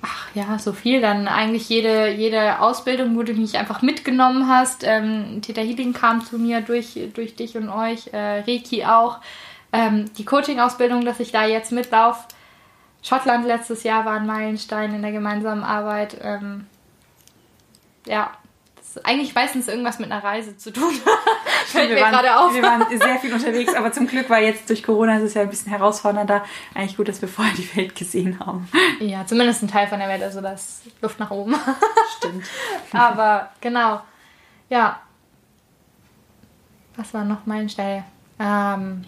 Ach ja, so viel. Dann eigentlich jede, jede Ausbildung, wo du mich einfach mitgenommen hast. Ähm, Theta Healing kam zu mir durch, durch dich und euch, äh, Reiki auch. Ähm, die Coaching-Ausbildung, dass ich da jetzt mitlaufe. Schottland letztes Jahr war ein Meilenstein in der gemeinsamen Arbeit. Ähm, ja, das eigentlich meistens irgendwas mit einer Reise zu tun. Fällt wir mir waren, gerade auf. Wir waren sehr viel unterwegs, aber zum Glück war jetzt durch Corona ist es ja ein bisschen herausfordernder. Eigentlich gut, dass wir vorher die Welt gesehen haben. Ja, zumindest ein Teil von der Welt, also das Luft nach oben. Stimmt. Aber genau, ja. Was war noch Meilenstein? Ähm,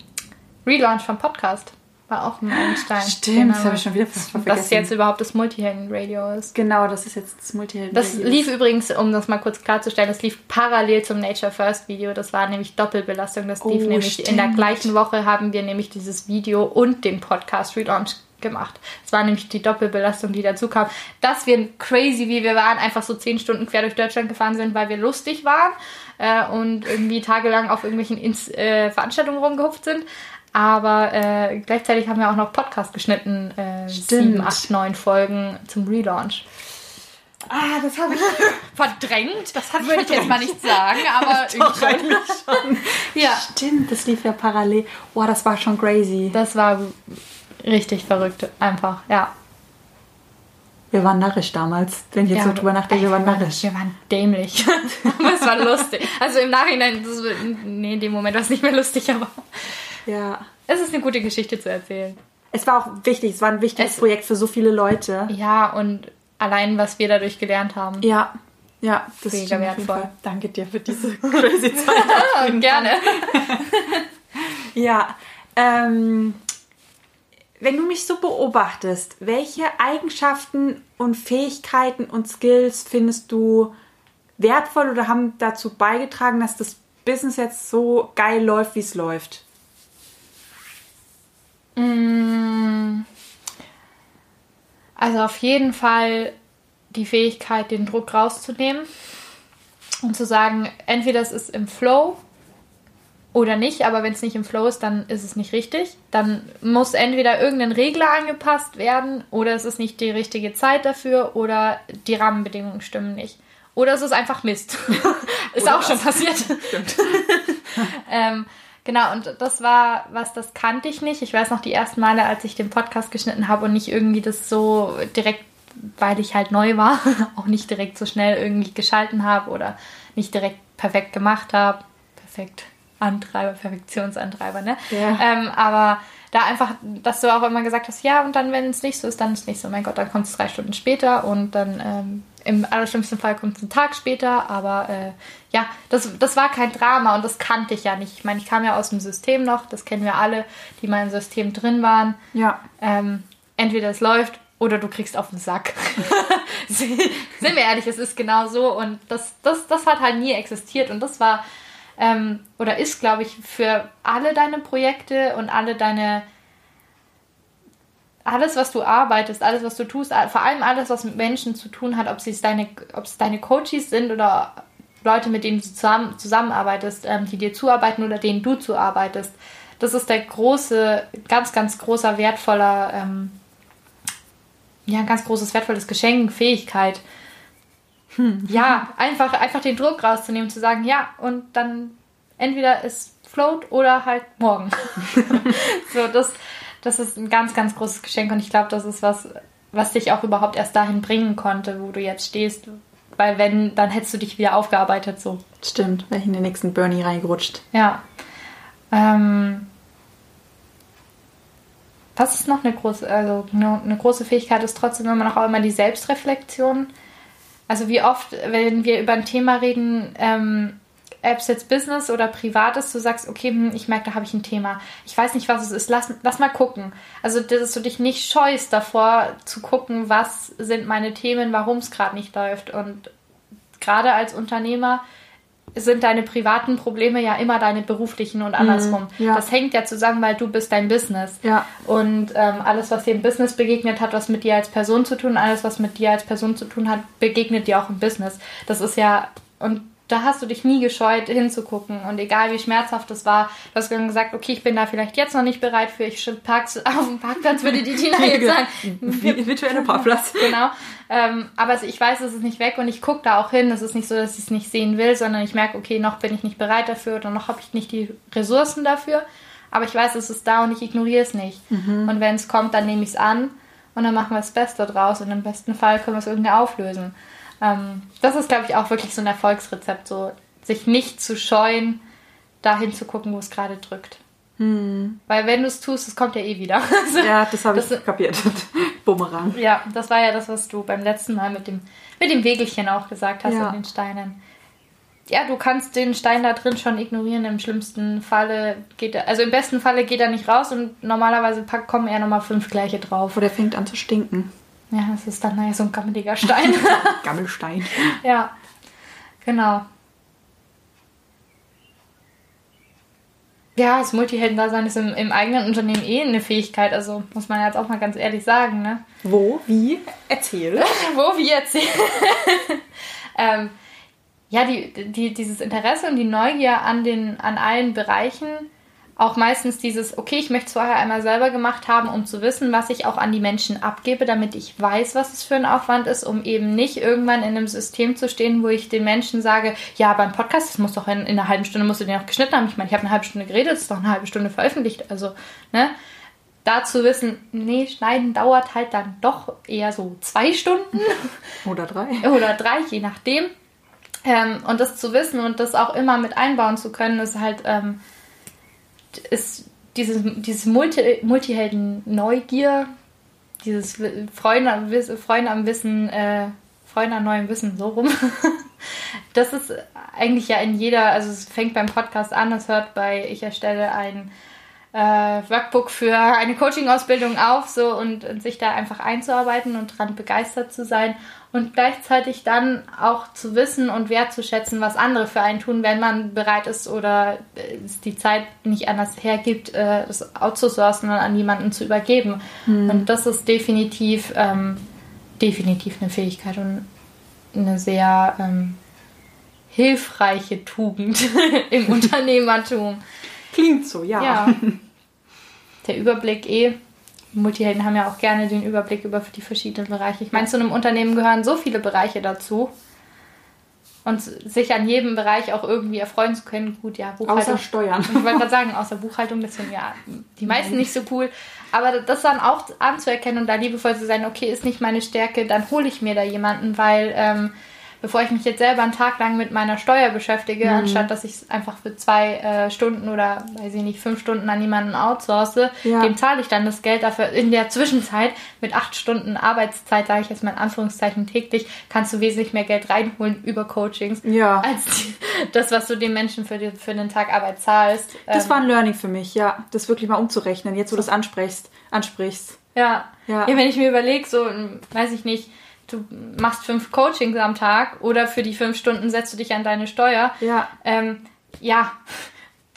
Relaunch vom Podcast war auch ein Meilenstein. Stimmt, das habe ich schon wieder fast vergessen. Dass jetzt überhaupt das Multihelden-Radio ist. Genau, das ist jetzt das Multihelden. Das lief übrigens, um das mal kurz klarzustellen, das lief parallel zum Nature First Video. Das war nämlich Doppelbelastung. Das lief Oh, nämlich in der stimmt. gleichen Woche haben wir nämlich dieses Video und den Podcast Relaunch gemacht. Es war nämlich die Doppelbelastung, die dazu kam. Dass wir crazy, wie wir waren, einfach so zehn Stunden quer durch Deutschland gefahren sind, weil wir lustig waren äh, und irgendwie tagelang auf irgendwelchen Ins äh, Veranstaltungen rumgehupft sind. Aber äh, gleichzeitig haben wir auch noch Podcast geschnitten, äh, sieben, acht, neun Folgen zum Relaunch. Ah, das habe ich. Verdrängt? Das würde ich jetzt mal nicht sagen, aber Doch, irgendwie eigentlich schon. Ja. Stimmt, das lief ja parallel. Boah, das war schon crazy. Das war richtig verrückt, einfach, ja. Wir waren narrisch damals. Wenn ich jetzt ja, so drüber nachdenke, wir waren narrisch. Wir waren dämlich. aber es war lustig. Also im Nachhinein, das, nee, in dem Moment war es nicht mehr lustig, aber Ja. es ist eine gute Geschichte zu erzählen. Es war auch wichtig, es war ein wichtiges Es- Projekt für so viele Leute. Ja, und allein, was wir dadurch gelernt haben. Ja, ja, das Mega auf jeden wertvoll. Danke dir für diese crazy Zeit. Ja, gerne. Ja, ähm, wenn du mich so beobachtest, welche Eigenschaften und Fähigkeiten und Skills findest du wertvoll oder haben dazu beigetragen, dass das Business jetzt so geil läuft, wie es läuft? Also auf jeden Fall die Fähigkeit, den Druck rauszunehmen und zu sagen, entweder es ist im Flow oder nicht, aber wenn es nicht im Flow ist, dann ist es nicht richtig. Dann muss entweder irgendein Regler angepasst werden oder es ist nicht die richtige Zeit dafür oder die Rahmenbedingungen stimmen nicht. Oder es ist einfach Mist. ist auch schon passiert. ähm, genau, und das war was, das kannte ich nicht. Ich weiß noch die ersten Male, als ich den Podcast geschnitten habe und nicht irgendwie das so direkt, weil ich halt neu war, auch nicht direkt so schnell irgendwie geschalten habe oder nicht direkt perfekt gemacht habe. Perfekt. Antreiber, Perfektionsantreiber, ne? Ja. Ähm, aber da einfach, dass du auch immer gesagt hast, ja, und dann, wenn es nicht so ist, dann ist es nicht so. Mein Gott, dann kommt es drei Stunden später und dann ähm, im allerschlimmsten Fall kommt es einen Tag später. Aber äh, ja, das, das war kein Drama und das kannte ich ja nicht. Ich meine, ich kam ja aus dem System noch, das kennen wir alle, die mal im System drin waren. Ja. Ähm, entweder es läuft oder du kriegst auf den Sack. Sind wir ehrlich, es ist genau so und das, das, das hat halt nie existiert und das war ähm, oder ist, glaube ich, für alle deine Projekte und alle deine alles, was du arbeitest, alles, was du tust, vor allem alles, was mit Menschen zu tun hat, ob es deine, ob es deine Coaches sind oder Leute, mit denen du zusammen, zusammenarbeitest, ähm, die dir zuarbeiten oder denen du zuarbeitest. Das ist der große, ganz, ganz großer, wertvoller, ähm, ja, ein ganz großes, wertvolles Geschenk, Fähigkeit. Ja, einfach, einfach den Druck rauszunehmen, zu sagen, ja, und dann entweder es float oder halt morgen. so, das, Das ist ein ganz, ganz großes Geschenk und ich glaube, das ist was, was dich auch überhaupt erst dahin bringen konnte, wo du jetzt stehst. Weil wenn, dann hättest du dich wieder aufgearbeitet so. Stimmt, wäre ich in den nächsten Bernie reingerutscht. Ja. Ähm, was ist noch eine große, also eine, eine große Fähigkeit ist trotzdem immer noch auch immer die Selbstreflexion. Also wie oft, wenn wir über ein Thema reden, ähm, ob es jetzt Business oder privat ist, du sagst, okay, hm, ich merke, da habe ich ein Thema. Ich weiß nicht, was es ist. Lass, lass mal gucken. Also, dass du dich nicht scheust davor zu gucken, was sind meine Themen, warum es gerade nicht läuft. Und gerade als Unternehmer sind deine privaten Probleme ja immer deine beruflichen und andersrum. Mhm, ja. Das hängt ja zusammen, weil du bist dein Business. Ja. Und ähm, alles, was dir im Business begegnet, hat was mit dir als Person zu tun. Alles, was mit dir als Person zu tun hat, begegnet dir auch im Business. Das ist ja, und da hast du dich nie gescheut, hinzugucken. Und egal wie schmerzhaft es war, du hast gesagt, okay, ich bin da vielleicht jetzt noch nicht bereit für, ich park's auf dem Parkplatz, würde die Tina jetzt sagen. Virtueller Parkplatz. Genau. Ähm, aber ich weiß, es ist nicht weg und ich gucke da auch hin. Es ist nicht so, dass ich es nicht sehen will, sondern ich merke, okay, noch bin ich nicht bereit dafür oder noch habe ich nicht die Ressourcen dafür. Aber ich weiß, es ist da und ich ignoriere es nicht. Mhm. Und wenn es kommt, dann nehme ich es an und dann machen wir das Beste draus und im besten Fall können wir es irgendwie auflösen. Ähm, das ist, glaube ich, auch wirklich so ein Erfolgsrezept, so sich nicht zu scheuen, dahin zu gucken, wo es gerade drückt. Hm. Weil wenn du es tust, es kommt ja eh wieder. Also, Ja, das habe ich Das- kapiert. Bumerang. ja, das war ja das, was du beim letzten Mal mit dem, mit dem Wägelchen auch gesagt hast Ja. und den Steinen. Ja, du kannst den Stein da drin schon ignorieren. Im schlimmsten Falle geht er, also im besten Falle geht er nicht raus und normalerweise kommen eher nochmal fünf gleiche drauf. Oder fängt an zu stinken. Ja, das ist dann naja, so ein gammeliger Stein. Gammelstein. Ja, genau. Ja, das Multihelden-Dasein ist im, im eigenen Unternehmen eh eine Fähigkeit, also muss man jetzt auch mal ganz ehrlich sagen, ne? Wo? Wie? Erzähl. Wo wir erzählen. ähm, ja, die, die, dieses Interesse und die Neugier an, den, an allen Bereichen, auch meistens dieses, okay, ich möchte es vorher einmal selber gemacht haben, um zu wissen, was ich auch an die Menschen abgebe, damit ich weiß, was es für ein Aufwand ist, um eben nicht irgendwann in einem System zu stehen, wo ich den Menschen sage, ja, beim Podcast, das muss doch in, in einer halben Stunde, musst du den auch geschnitten haben. Ich meine, ich habe eine halbe Stunde geredet, das ist doch eine halbe Stunde veröffentlicht. Also, ne? Da zu wissen, nee, schneiden dauert halt dann doch eher so zwei Stunden Oder drei. oder drei, je nachdem. Ähm, und das zu wissen und das auch immer mit einbauen zu können, ist halt ähm, ist dieses, dieses Multi, Multihelden-Neugier, dieses Wi- Freuen, am Wissen, äh, Freuen an neuem Wissen, so rum. Das ist eigentlich ja in jeder, also es fängt beim Podcast an, es hört bei, ich erstelle ein äh, Workbook für eine Coaching-Ausbildung auf, so und, und sich da einfach einzuarbeiten und dran begeistert zu sein und gleichzeitig dann auch zu wissen und wertzuschätzen, was andere für einen tun, wenn man bereit ist oder äh, es die Zeit nicht anders hergibt, äh, das outzusourcen und an jemanden zu übergeben. Und das ist definitiv, ähm, definitiv eine Fähigkeit und eine sehr ähm, hilfreiche Tugend im Unternehmertum. Klingt so, ja. Ja. Der Überblick eh. Multihelden haben ja auch gerne den Überblick über die verschiedenen Bereiche. Ich meine, zu einem Unternehmen gehören so viele Bereiche dazu. Und sich an jedem Bereich auch irgendwie erfreuen zu können. Gut, ja, Buchhaltung. Außer Steuern. Ich wollte gerade sagen, außer Buchhaltung, das sind ja die meisten nicht so cool. Aber das dann auch anzuerkennen und da liebevoll zu sein, okay, ist nicht meine Stärke, dann hole ich mir da jemanden, weil ähm, bevor ich mich jetzt selber einen Tag lang mit meiner Steuer beschäftige, Mhm. anstatt dass ich es einfach für zwei äh, Stunden oder, weiß ich nicht, fünf Stunden an jemanden outsource, Ja. dem zahle ich dann das Geld dafür. In der Zwischenzeit mit acht Stunden Arbeitszeit, sage ich jetzt mal in Anführungszeichen täglich, kannst du wesentlich mehr Geld reinholen über Coachings, Ja. als die, das, was du den Menschen für, die, für den Tag Arbeit zahlst. Das Ähm, war ein Learning für mich, ja. Das wirklich mal umzurechnen, jetzt wo du das ansprichst. ansprichst. Ja. Ja. ja. wenn ich mir überlege, so, ähm, weiß ich nicht, du machst fünf Coachings am Tag oder für die fünf Stunden setzt du dich an deine Steuer. Ja. Ähm, ja.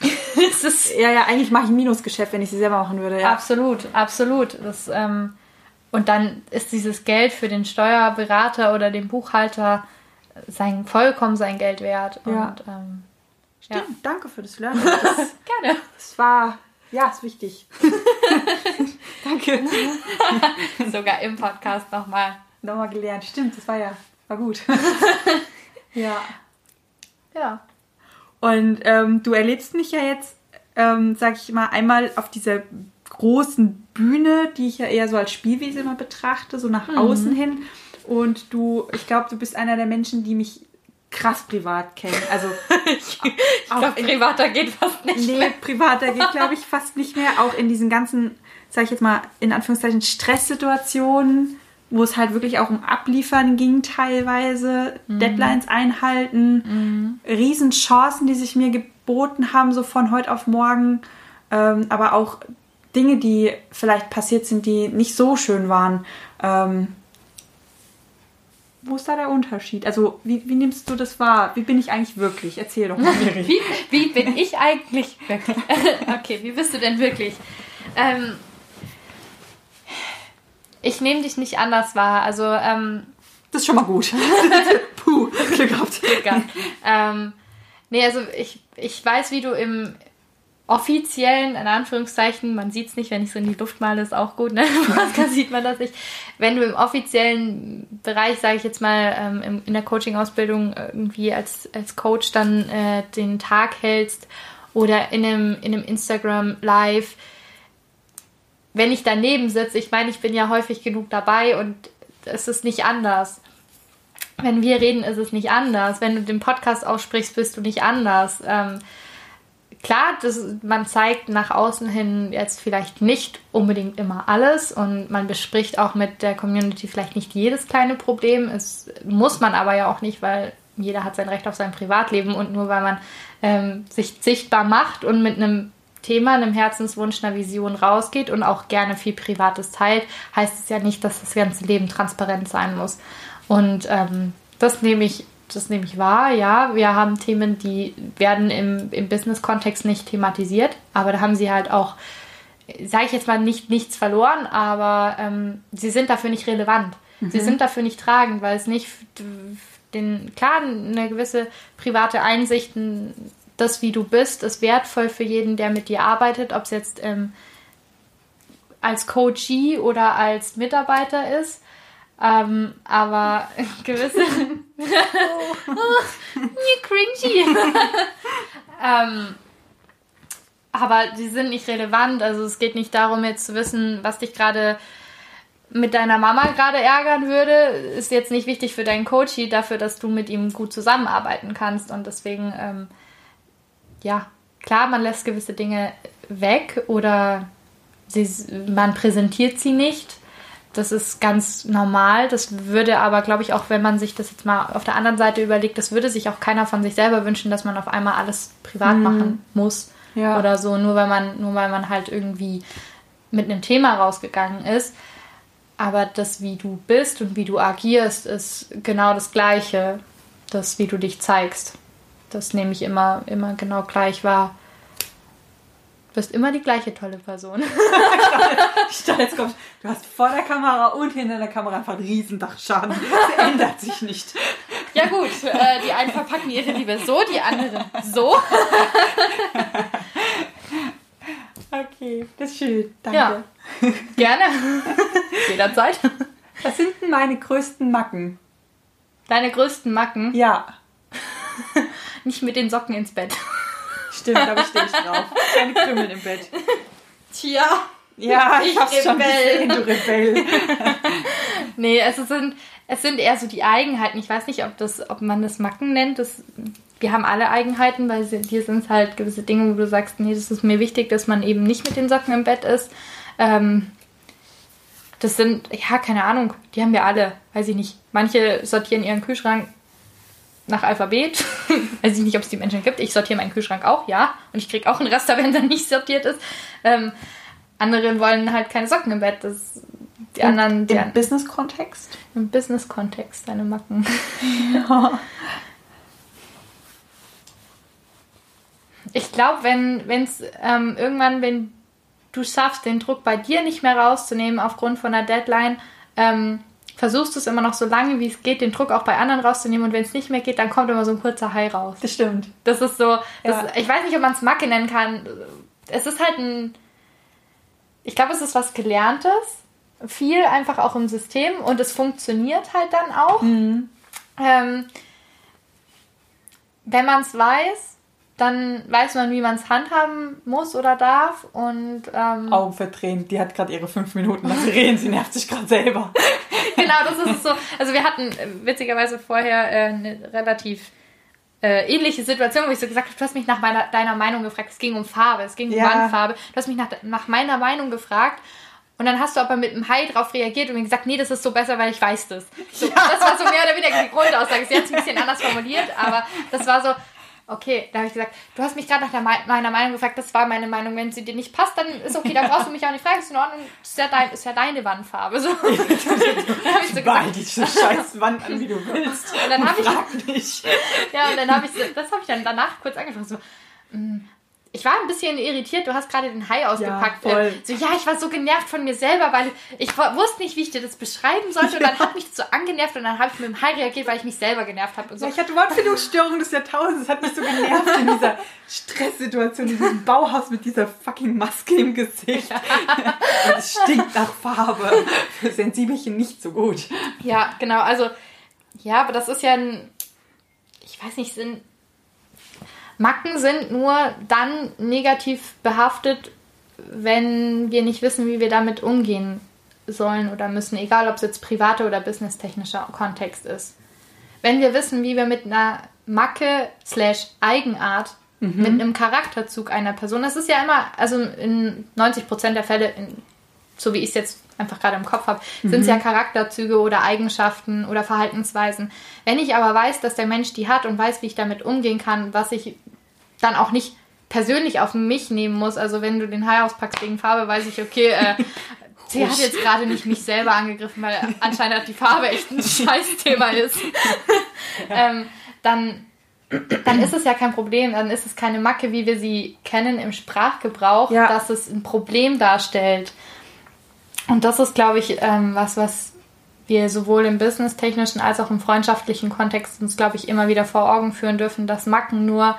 es ist Ja, ja, eigentlich mache ich ein Minusgeschäft, wenn ich sie selber machen würde. Ja. absolut, absolut. Das, ähm, und dann ist dieses Geld für den Steuerberater oder den Buchhalter sein, vollkommen sein Geld wert. Und Ja. ähm, Stimmt, danke für das Learning. Das, gerne. das war, ja, ist wichtig. danke. Sogar im Podcast nochmal. Nochmal gelernt. Stimmt, das war ja, war gut. ja. Ja. Und ähm, du erlebst mich ja jetzt, ähm, sag ich mal, einmal auf dieser großen Bühne, die ich ja eher so als Spielwiese immer betrachte, so nach außen hin. Und du, ich glaube, du bist einer der Menschen, die mich krass privat kennen. Also ich glaube, privater geht fast nicht nee, mehr. privater geht, glaube ich, fast nicht mehr. Auch in diesen ganzen, sag ich jetzt mal, in Anführungszeichen Stresssituationen, wo es halt wirklich auch um Abliefern ging teilweise, Deadlines einhalten, Riesenchancen, die sich mir geboten haben, so von heute auf morgen. Ähm, aber auch Dinge, die vielleicht passiert sind, die nicht so schön waren. Ähm, wo ist da der Unterschied? Also, wie, wie nimmst du das wahr? Wie bin ich eigentlich wirklich? Erzähl doch mal. Wie, wie bin ich eigentlich wirklich? okay, wie bist du denn wirklich? Ähm, ich nehme dich nicht anders wahr. Also, ähm, Das ist schon mal gut. Puh, Glück gehabt. Digga. ähm, nee, also ich, ich weiß, wie du im offiziellen, in Anführungszeichen, man sieht es nicht, wenn ich so in die Luft male, ist auch gut, ne? Podcast sieht man das nicht. Wenn du im offiziellen Bereich, sage ich jetzt mal, ähm, in der Coaching-Ausbildung irgendwie als, als Coach dann äh, den Tag hältst oder in einem, in einem Instagram-Live, wenn ich daneben sitze, ich meine, ich bin ja häufig genug dabei und es ist nicht anders. Wenn wir reden, ist es nicht anders. Wenn du den Podcast aussprichst, bist du nicht anders. Ähm, klar, das, man zeigt nach außen hin jetzt vielleicht nicht unbedingt immer alles und man bespricht auch mit der Community vielleicht nicht jedes kleine Problem. Es muss man aber ja auch nicht, weil jeder hat sein Recht auf sein Privatleben und nur weil man ähm, sich sichtbar macht und mit einem Thema, einem Herzenswunsch, einer Vision rausgeht und auch gerne viel Privates teilt, heißt es ja nicht, dass das ganze Leben transparent sein muss. Und ähm, das nehme ich, das nehme ich wahr, ja. Wir haben Themen, die werden im, im Business-Kontext nicht thematisiert, aber da haben sie halt auch, sage ich jetzt mal, nicht nichts verloren, aber ähm, sie sind dafür nicht relevant. Sie sind dafür nicht tragend, weil es nicht den, klar, eine gewisse private Einsicht, das, wie du bist, ist wertvoll für jeden, der mit dir arbeitet, ob es jetzt ähm, als Coachee oder als Mitarbeiter ist. Ähm, aber gewisse. oh, cringy. ähm, aber die sind nicht relevant. Also es geht nicht darum, jetzt zu wissen, was dich gerade mit deiner Mama gerade ärgern würde, ist jetzt nicht wichtig für deinen Coachie, dafür, dass du mit ihm gut zusammenarbeiten kannst. Und deswegen, ähm, ja, klar, man lässt gewisse Dinge weg oder sie, man präsentiert sie nicht. Das ist ganz normal. Das würde aber, glaube ich, auch wenn man sich das jetzt mal auf der anderen Seite überlegt, das würde sich auch keiner von sich selber wünschen, dass man auf einmal alles privat Mhm. machen muss Ja. oder so, nur weil man, nur weil man halt irgendwie mit einem Thema rausgegangen ist. Aber das, wie du bist und wie du agierst, ist genau das Gleiche. Das, wie du dich zeigst. Das nehme ich immer, immer genau gleich wahr. Du bist immer die gleiche tolle Person. Ich dachte, jetzt kommt, du hast vor der Kamera und hinter der Kamera einfach einen Riesendachschaden. Das ändert sich nicht. Ja gut, äh, die einen verpacken ihre Liebe so, die anderen so. Okay, das ist schön. Danke. Ja. Gerne. Jederzeit. Was sind denn meine größten Macken? Deine größten Macken, Ja, nicht mit den Socken ins Bett. stimmt, da stehe ich drauf. Keine Krümel im Bett. Tja. Ja, ich, Ich hab's schon gesehen, du Rebell. Nee, es sind, es sind eher so die Eigenheiten. Ich weiß nicht, ob, das, ob man das Macken nennt. Das, wir haben alle Eigenheiten, weil dir sind es halt gewisse Dinge, wo du sagst, nee, das ist mir wichtig, dass man eben nicht mit den Socken im Bett ist. Ähm, das sind, ja, keine Ahnung, die haben wir alle. Weiß ich nicht. Manche sortieren ihren Kühlschrank nach Alphabet. Weiß ich nicht, ob es die Menschen gibt. Ich sortiere meinen Kühlschrank auch, ja. Und ich kriege auch ein Raster, wenn er nicht sortiert ist. Ähm, andere wollen halt keine Socken im Bett. Das, die anderen, die Im Business-Kontext? im Business-Kontext seine Macken. Ich glaube, wenn es ähm, irgendwann, wenn du schaffst, den Druck bei dir nicht mehr rauszunehmen aufgrund von einer Deadline, ähm, versuchst du es immer noch so lange, wie es geht, den Druck auch bei anderen rauszunehmen und wenn es nicht mehr geht, dann kommt immer so ein kurzer High raus. Das stimmt. Das ist so, das, Ja. ich weiß nicht, ob man es Macke nennen kann. Es ist halt ein, ich glaube, es ist was Gelerntes, viel einfach auch im System und es funktioniert halt dann auch. Ähm, wenn man es weiß, dann weiß man, wie man es handhaben muss oder darf. Und ähm, Augen verdrehen. Die hat gerade ihre fünf Minuten lang reden. Sie nervt sich gerade selber. genau, das ist so. Also wir hatten äh, witzigerweise vorher äh, eine relativ äh, ähnliche Situation, wo ich so gesagt habe, du hast mich nach meiner, deiner Meinung gefragt. Es ging um Farbe, es ging um Ja. Wandfarbe. Du hast mich nach, nach meiner Meinung gefragt. Und dann hast du aber mit einem Hi drauf reagiert und mir gesagt, nee, das ist so besser, weil ich weiß das. So, Das war so mehr oder weniger die Grundaussage. Sie hat es ein bisschen anders formuliert, aber das war so, okay, da habe ich gesagt, du hast mich gerade nach der Me meiner Meinung gefragt, das war meine Meinung. Wenn sie dir nicht passt, dann ist okay, dann brauchst du mich auch nicht fragen, ist in Ordnung, ist ja, dein, ist ja deine Wandfarbe. So. dann habe ich so gesagt, diese scheiß Wand an, wie du willst. Und dann hab ich- Frag nicht. Ja, und dann habe ich so, das habe ich dann danach kurz angesprochen. So, mm, ich war ein bisschen irritiert, du hast gerade den Hai ausgepackt. Ja, voll. Ähm, So, ja, ich war so genervt von mir selber, weil ich wusste nicht, wie ich dir das beschreiben sollte. Und dann hat mich das so angenervt und dann habe ich mit dem Hai reagiert, weil ich mich selber genervt habe. Und so. Ich hatte Wortfindungsstörung des Jahrtausends. Das hat mich so genervt in dieser Stresssituation, in diesem Bauhaus mit dieser fucking Maske im Gesicht. Und es stinkt nach Farbe. Für Sensibelchen nicht so gut. Ja, genau. Also, ja, aber das ist ja ein. Ich weiß nicht, sind. Macken sind nur dann negativ behaftet, wenn wir nicht wissen, wie wir damit umgehen sollen oder müssen, egal ob es jetzt privater oder businesstechnischer Kontext ist. Wenn wir wissen, wie wir mit einer Macke slash Eigenart, mit einem Charakterzug einer Person, das ist ja immer, also in 90% der Fälle, in, so wie ich es jetzt einfach gerade im Kopf habe, sind es ja Charakterzüge oder Eigenschaften oder Verhaltensweisen. Wenn ich aber weiß, dass der Mensch die hat und weiß, wie ich damit umgehen kann, was ich dann auch nicht persönlich auf mich nehmen muss, also wenn du den Hai auspackst wegen Farbe, weiß ich, okay, äh, sie hat jetzt gerade nicht mich selber angegriffen, weil anscheinend hat die Farbe echt ein Scheißthema ist. ähm, dann dann ist es ja kein Problem, dann ist es keine Macke, wie wir sie kennen im Sprachgebrauch, Ja. dass es ein Problem darstellt. Und das ist, glaube ich, ähm, was, was wir sowohl im businesstechnischen als auch im freundschaftlichen Kontext uns, glaube ich, immer wieder vor Augen führen dürfen, dass Macken nur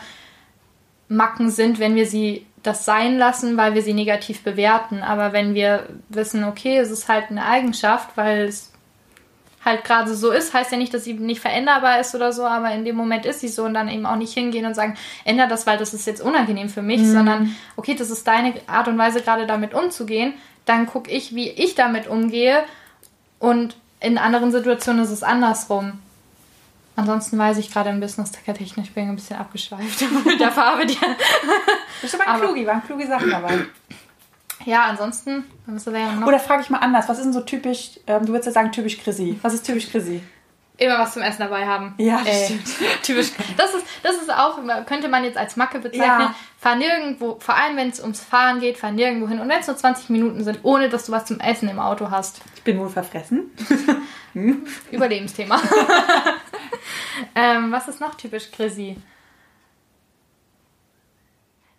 Macken sind, wenn wir sie das sein lassen, weil wir sie negativ bewerten. Aber wenn wir wissen, okay, es ist halt eine Eigenschaft, weil es halt gerade so ist, heißt ja nicht, dass sie nicht veränderbar ist oder so, aber in dem Moment ist sie so und dann eben auch nicht hingehen und sagen, änder das, weil das ist jetzt unangenehm für mich, sondern okay, das ist deine Art und Weise, gerade damit umzugehen. Dann gucke ich, wie ich damit umgehe und in anderen Situationen ist es andersrum. Ansonsten weiß ich gerade im Business technisch bin ich ein bisschen abgeschweift mit der Farbe. Die Das ist aber ein Klugi, waren kluge Sachen dabei. ja, ansonsten, Oder frage ich mal anders, was ist denn so typisch, ähm, du würdest ja sagen typisch Chrissy. Was ist typisch Chrissy? Immer was zum Essen dabei haben. Ja, das Ey, stimmt. Typisch. Das ist, das ist auch, könnte man jetzt als Macke bezeichnen. Ja. Fahr nirgendwo, vor allem wenn es ums Fahren geht, fahr nirgendwo hin. Und wenn es nur 20 Minuten sind, ohne dass du was zum Essen im Auto hast. Ich bin wohl verfressen. Überlebensthema. ähm, was ist noch typisch Chrissy?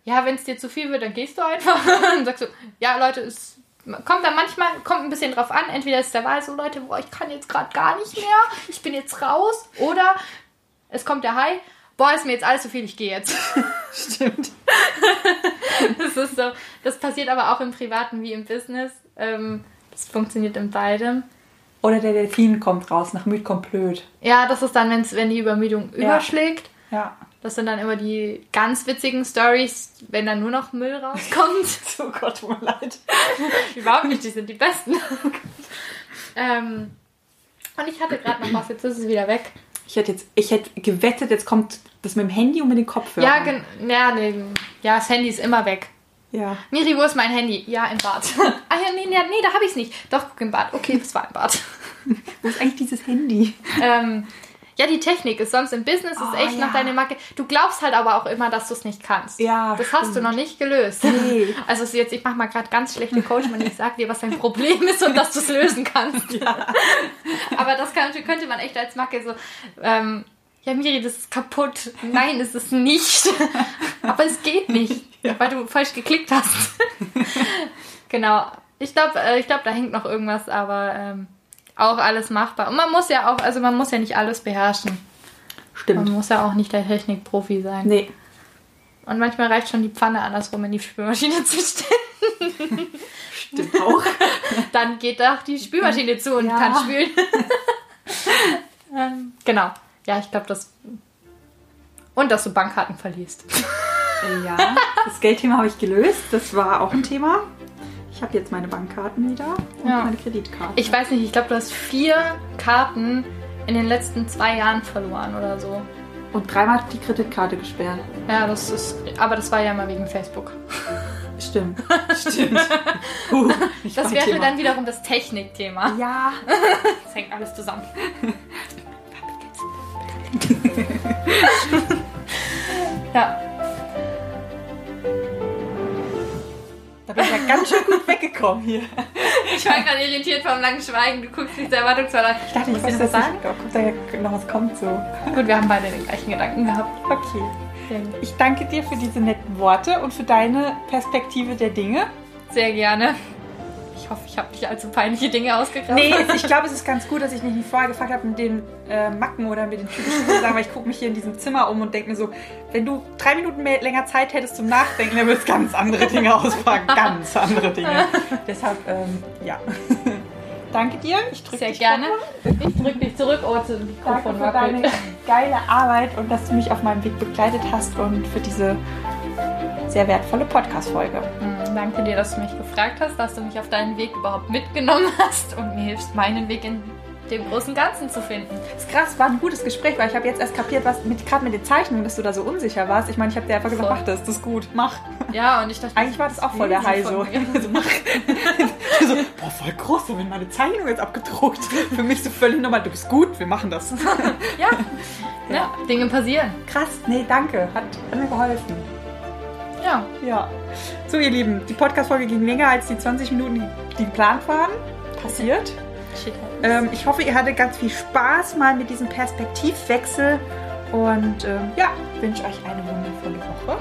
Ja, wenn es dir zu viel wird, dann gehst du einfach und sagst so, ja Leute, es kommt dann manchmal, kommt ein bisschen drauf an, entweder ist der Wahl so, Leute, boah, ich kann jetzt gerade gar nicht mehr, ich bin jetzt raus, oder es kommt der Hai, boah, ist mir jetzt alles zu viel, ich gehe jetzt. Stimmt. Das ist so, das passiert aber auch im Privaten wie im Business. Ähm, das funktioniert in beidem. Oder der Delfin kommt raus, nach müd kommt blöd. Ja, das ist dann, wenn's, wenn die Übermüdung überschlägt. Ja. Das sind dann immer die ganz witzigen Stories, wenn dann nur noch Müll rauskommt. Oh Gott, tut mir leid. Überhaupt nicht, die sind die besten. ähm, und ich hatte gerade noch was, jetzt ist es wieder weg. Ich hätte jetzt, ich hätte gewettet, jetzt kommt das mit dem Handy und mit den Kopfhörern. Ja, ja, nee, ja, das Handy ist immer weg. Ja. Miri, wo ist mein Handy? Ja, im Bad. ah ja, nee, nee, nee da habe ich es nicht. Doch, guck im Bad. Okay, das war im Bad. Wo ist eigentlich dieses Handy? ähm, ja, die Technik ist sonst im Business ist Oh, echt ja. noch deine Marke. Du glaubst halt aber auch immer, dass du es nicht kannst. Ja, Das hast du stimmt. noch nicht gelöst. Nee. Also ist jetzt, ich mache mal gerade ganz schlechte Coaching und ich sage dir, was dein Problem ist und dass du es lösen kannst. aber das kann, könnte man echt als Macke so, ähm, ja Miri, das ist kaputt. Nein, ist es nicht. aber es geht nicht, weil du falsch geklickt hast. genau. Ich glaube, äh, ich glaube, da hängt noch irgendwas, aber ähm, auch alles machbar. Und man muss ja auch, also man muss ja nicht alles beherrschen. Man Stimmt. muss ja auch nicht der Technikprofi sein. Nee. Und manchmal reicht schon die Pfanne andersrum in die Spülmaschine zu stellen. Stimmt auch. Dann geht auch die Spülmaschine zu und Ja. kann spülen. ähm, genau. Ja, ich glaube, das. Und dass du Bankkarten verliest. Äh, ja, das Geldthema habe ich gelöst. Das war auch ein Thema. Ich habe jetzt meine Bankkarten wieder und Ja. meine Kreditkarte. Ich weiß nicht, ich glaube, du hast vier Karten in den letzten zwei Jahren verloren oder so. und dreimal die Kreditkarte gesperrt. Ja, das ist. Aber das war ja mal wegen Facebook. Stimmt. Stimmt. Nicht Das wäre dann wiederum das Technikthema. Ja. Das hängt alles zusammen. ja, Da bin ich ja ganz schön gut weggekommen hier. ich war gerade irritiert vom langen Schweigen. Du guckst mich sehr erwartungsvoll an. Ich dachte, ich Musst weiß du das noch nicht. Da noch was kommt so. Gut, wir haben beide den gleichen Gedanken gehabt. Okay. Ich danke dir für diese netten Worte und für deine Perspektive der Dinge. sehr gerne. Ich hoffe, ich habe nicht allzu peinliche Dinge ausgegraben. Nee, ich glaube, es ist ganz gut, dass ich mich nicht vorher gefragt habe mit den äh, Macken oder mit den typischen Sachen, weil ich gucke mich hier in diesem Zimmer um und denke mir so, wenn du drei Minuten mehr, länger Zeit hättest zum Nachdenken, dann würdest du ganz andere Dinge ausfragen. Ganz andere Dinge. Deshalb, ähm, ja. Danke dir. Ich drücke Sehr dich gerne. nochmal. Ich drück dich zurück. Oh, Danke Mikrofon für deine geile Arbeit und dass du mich auf meinem Weg begleitet hast und für diese sehr wertvolle Podcast-Folge. Mm, Danke dir, dass du mich gefragt hast, dass du mich auf deinen Weg überhaupt mitgenommen hast und mir hilfst, meinen Weg in dem großen Ganzen zu finden. Das ist krass, war ein gutes Gespräch, weil ich habe jetzt erst kapiert, was mit, gerade mit den Zeichnungen, dass du da so unsicher warst. Ich meine, ich habe dir einfach gesagt, Voll. mach das, das ist gut, mach. Ja, und ich dachte, Eigentlich war das auch voll der High so. so mach. so, boah, voll groß, so, wenn meine Zeichnung jetzt abgedruckt. Für mich so völlig normal, du bist gut, wir machen das. ja, ja, Dinge passieren. Krass, nee, danke, hat, hat mir geholfen. Ja, Ja. So, ihr Lieben, die Podcast-Folge ging länger als die 20 Minuten, die, geplant waren. Passiert. Ähm, ich hoffe, ihr hattet ganz viel Spaß mal mit diesem Perspektivwechsel. Und ähm, ja, wünsche euch eine wundervolle Woche.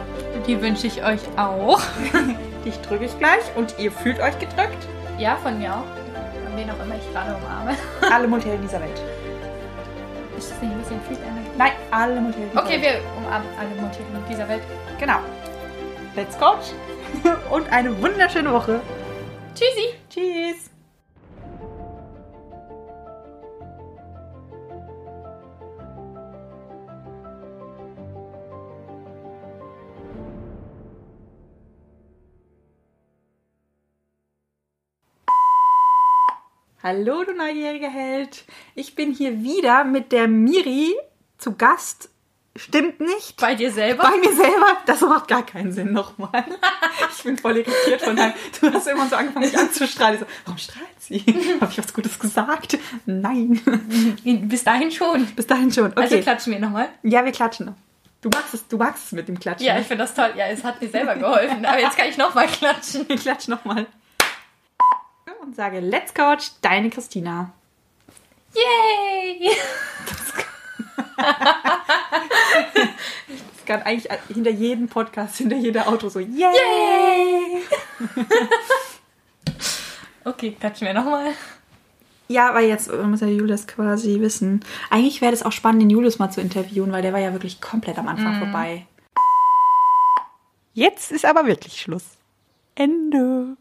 Die wünsche ich euch auch. Dich drücke ich gleich und ihr fühlt euch gedrückt. Ja, von mir auch. Von wen auch immer ich gerade umarme. Alle Multihelden dieser Welt. Ist das nicht ein bisschen viel Energie? Nein, alle Multihelden dieser Okay, Welt. wir umarmen alle Motiven dieser Welt. Genau. Let's coach. und eine wunderschöne Woche. Tschüssi! Tschüss. Hallo, du neugieriger Held. Ich bin hier wieder mit der Miri zu Gast. Stimmt nicht. Bei dir selber? Bei mir selber, das macht gar keinen Sinn nochmal. Ich bin voll irritiert von deinem. Du hast immer so angefangen, mich anzustrahlen. Ich so, warum strahlt sie? Habe ich was Gutes gesagt? Nein. Bis dahin schon. Bis dahin schon. Okay. Also klatschen wir nochmal. ja, wir klatschen. Du magst es, du magst es mit dem Klatschen. Ja, ne? ich finde das toll. Ja, es hat mir selber geholfen. Aber jetzt kann ich nochmal klatschen. ich klatsch nochmal. Und sage, let's coach, deine Christina. Yay! Das kann eigentlich hinter jedem Podcast, hinter jeder Auto so, yay! Okay, klatschen wir nochmal. Ja, weil jetzt muss ja Julius quasi wissen. Eigentlich wäre das auch spannend, den Julius mal zu interviewen, weil der war ja wirklich komplett am Anfang vorbei. Jetzt ist aber wirklich Schluss. Ende.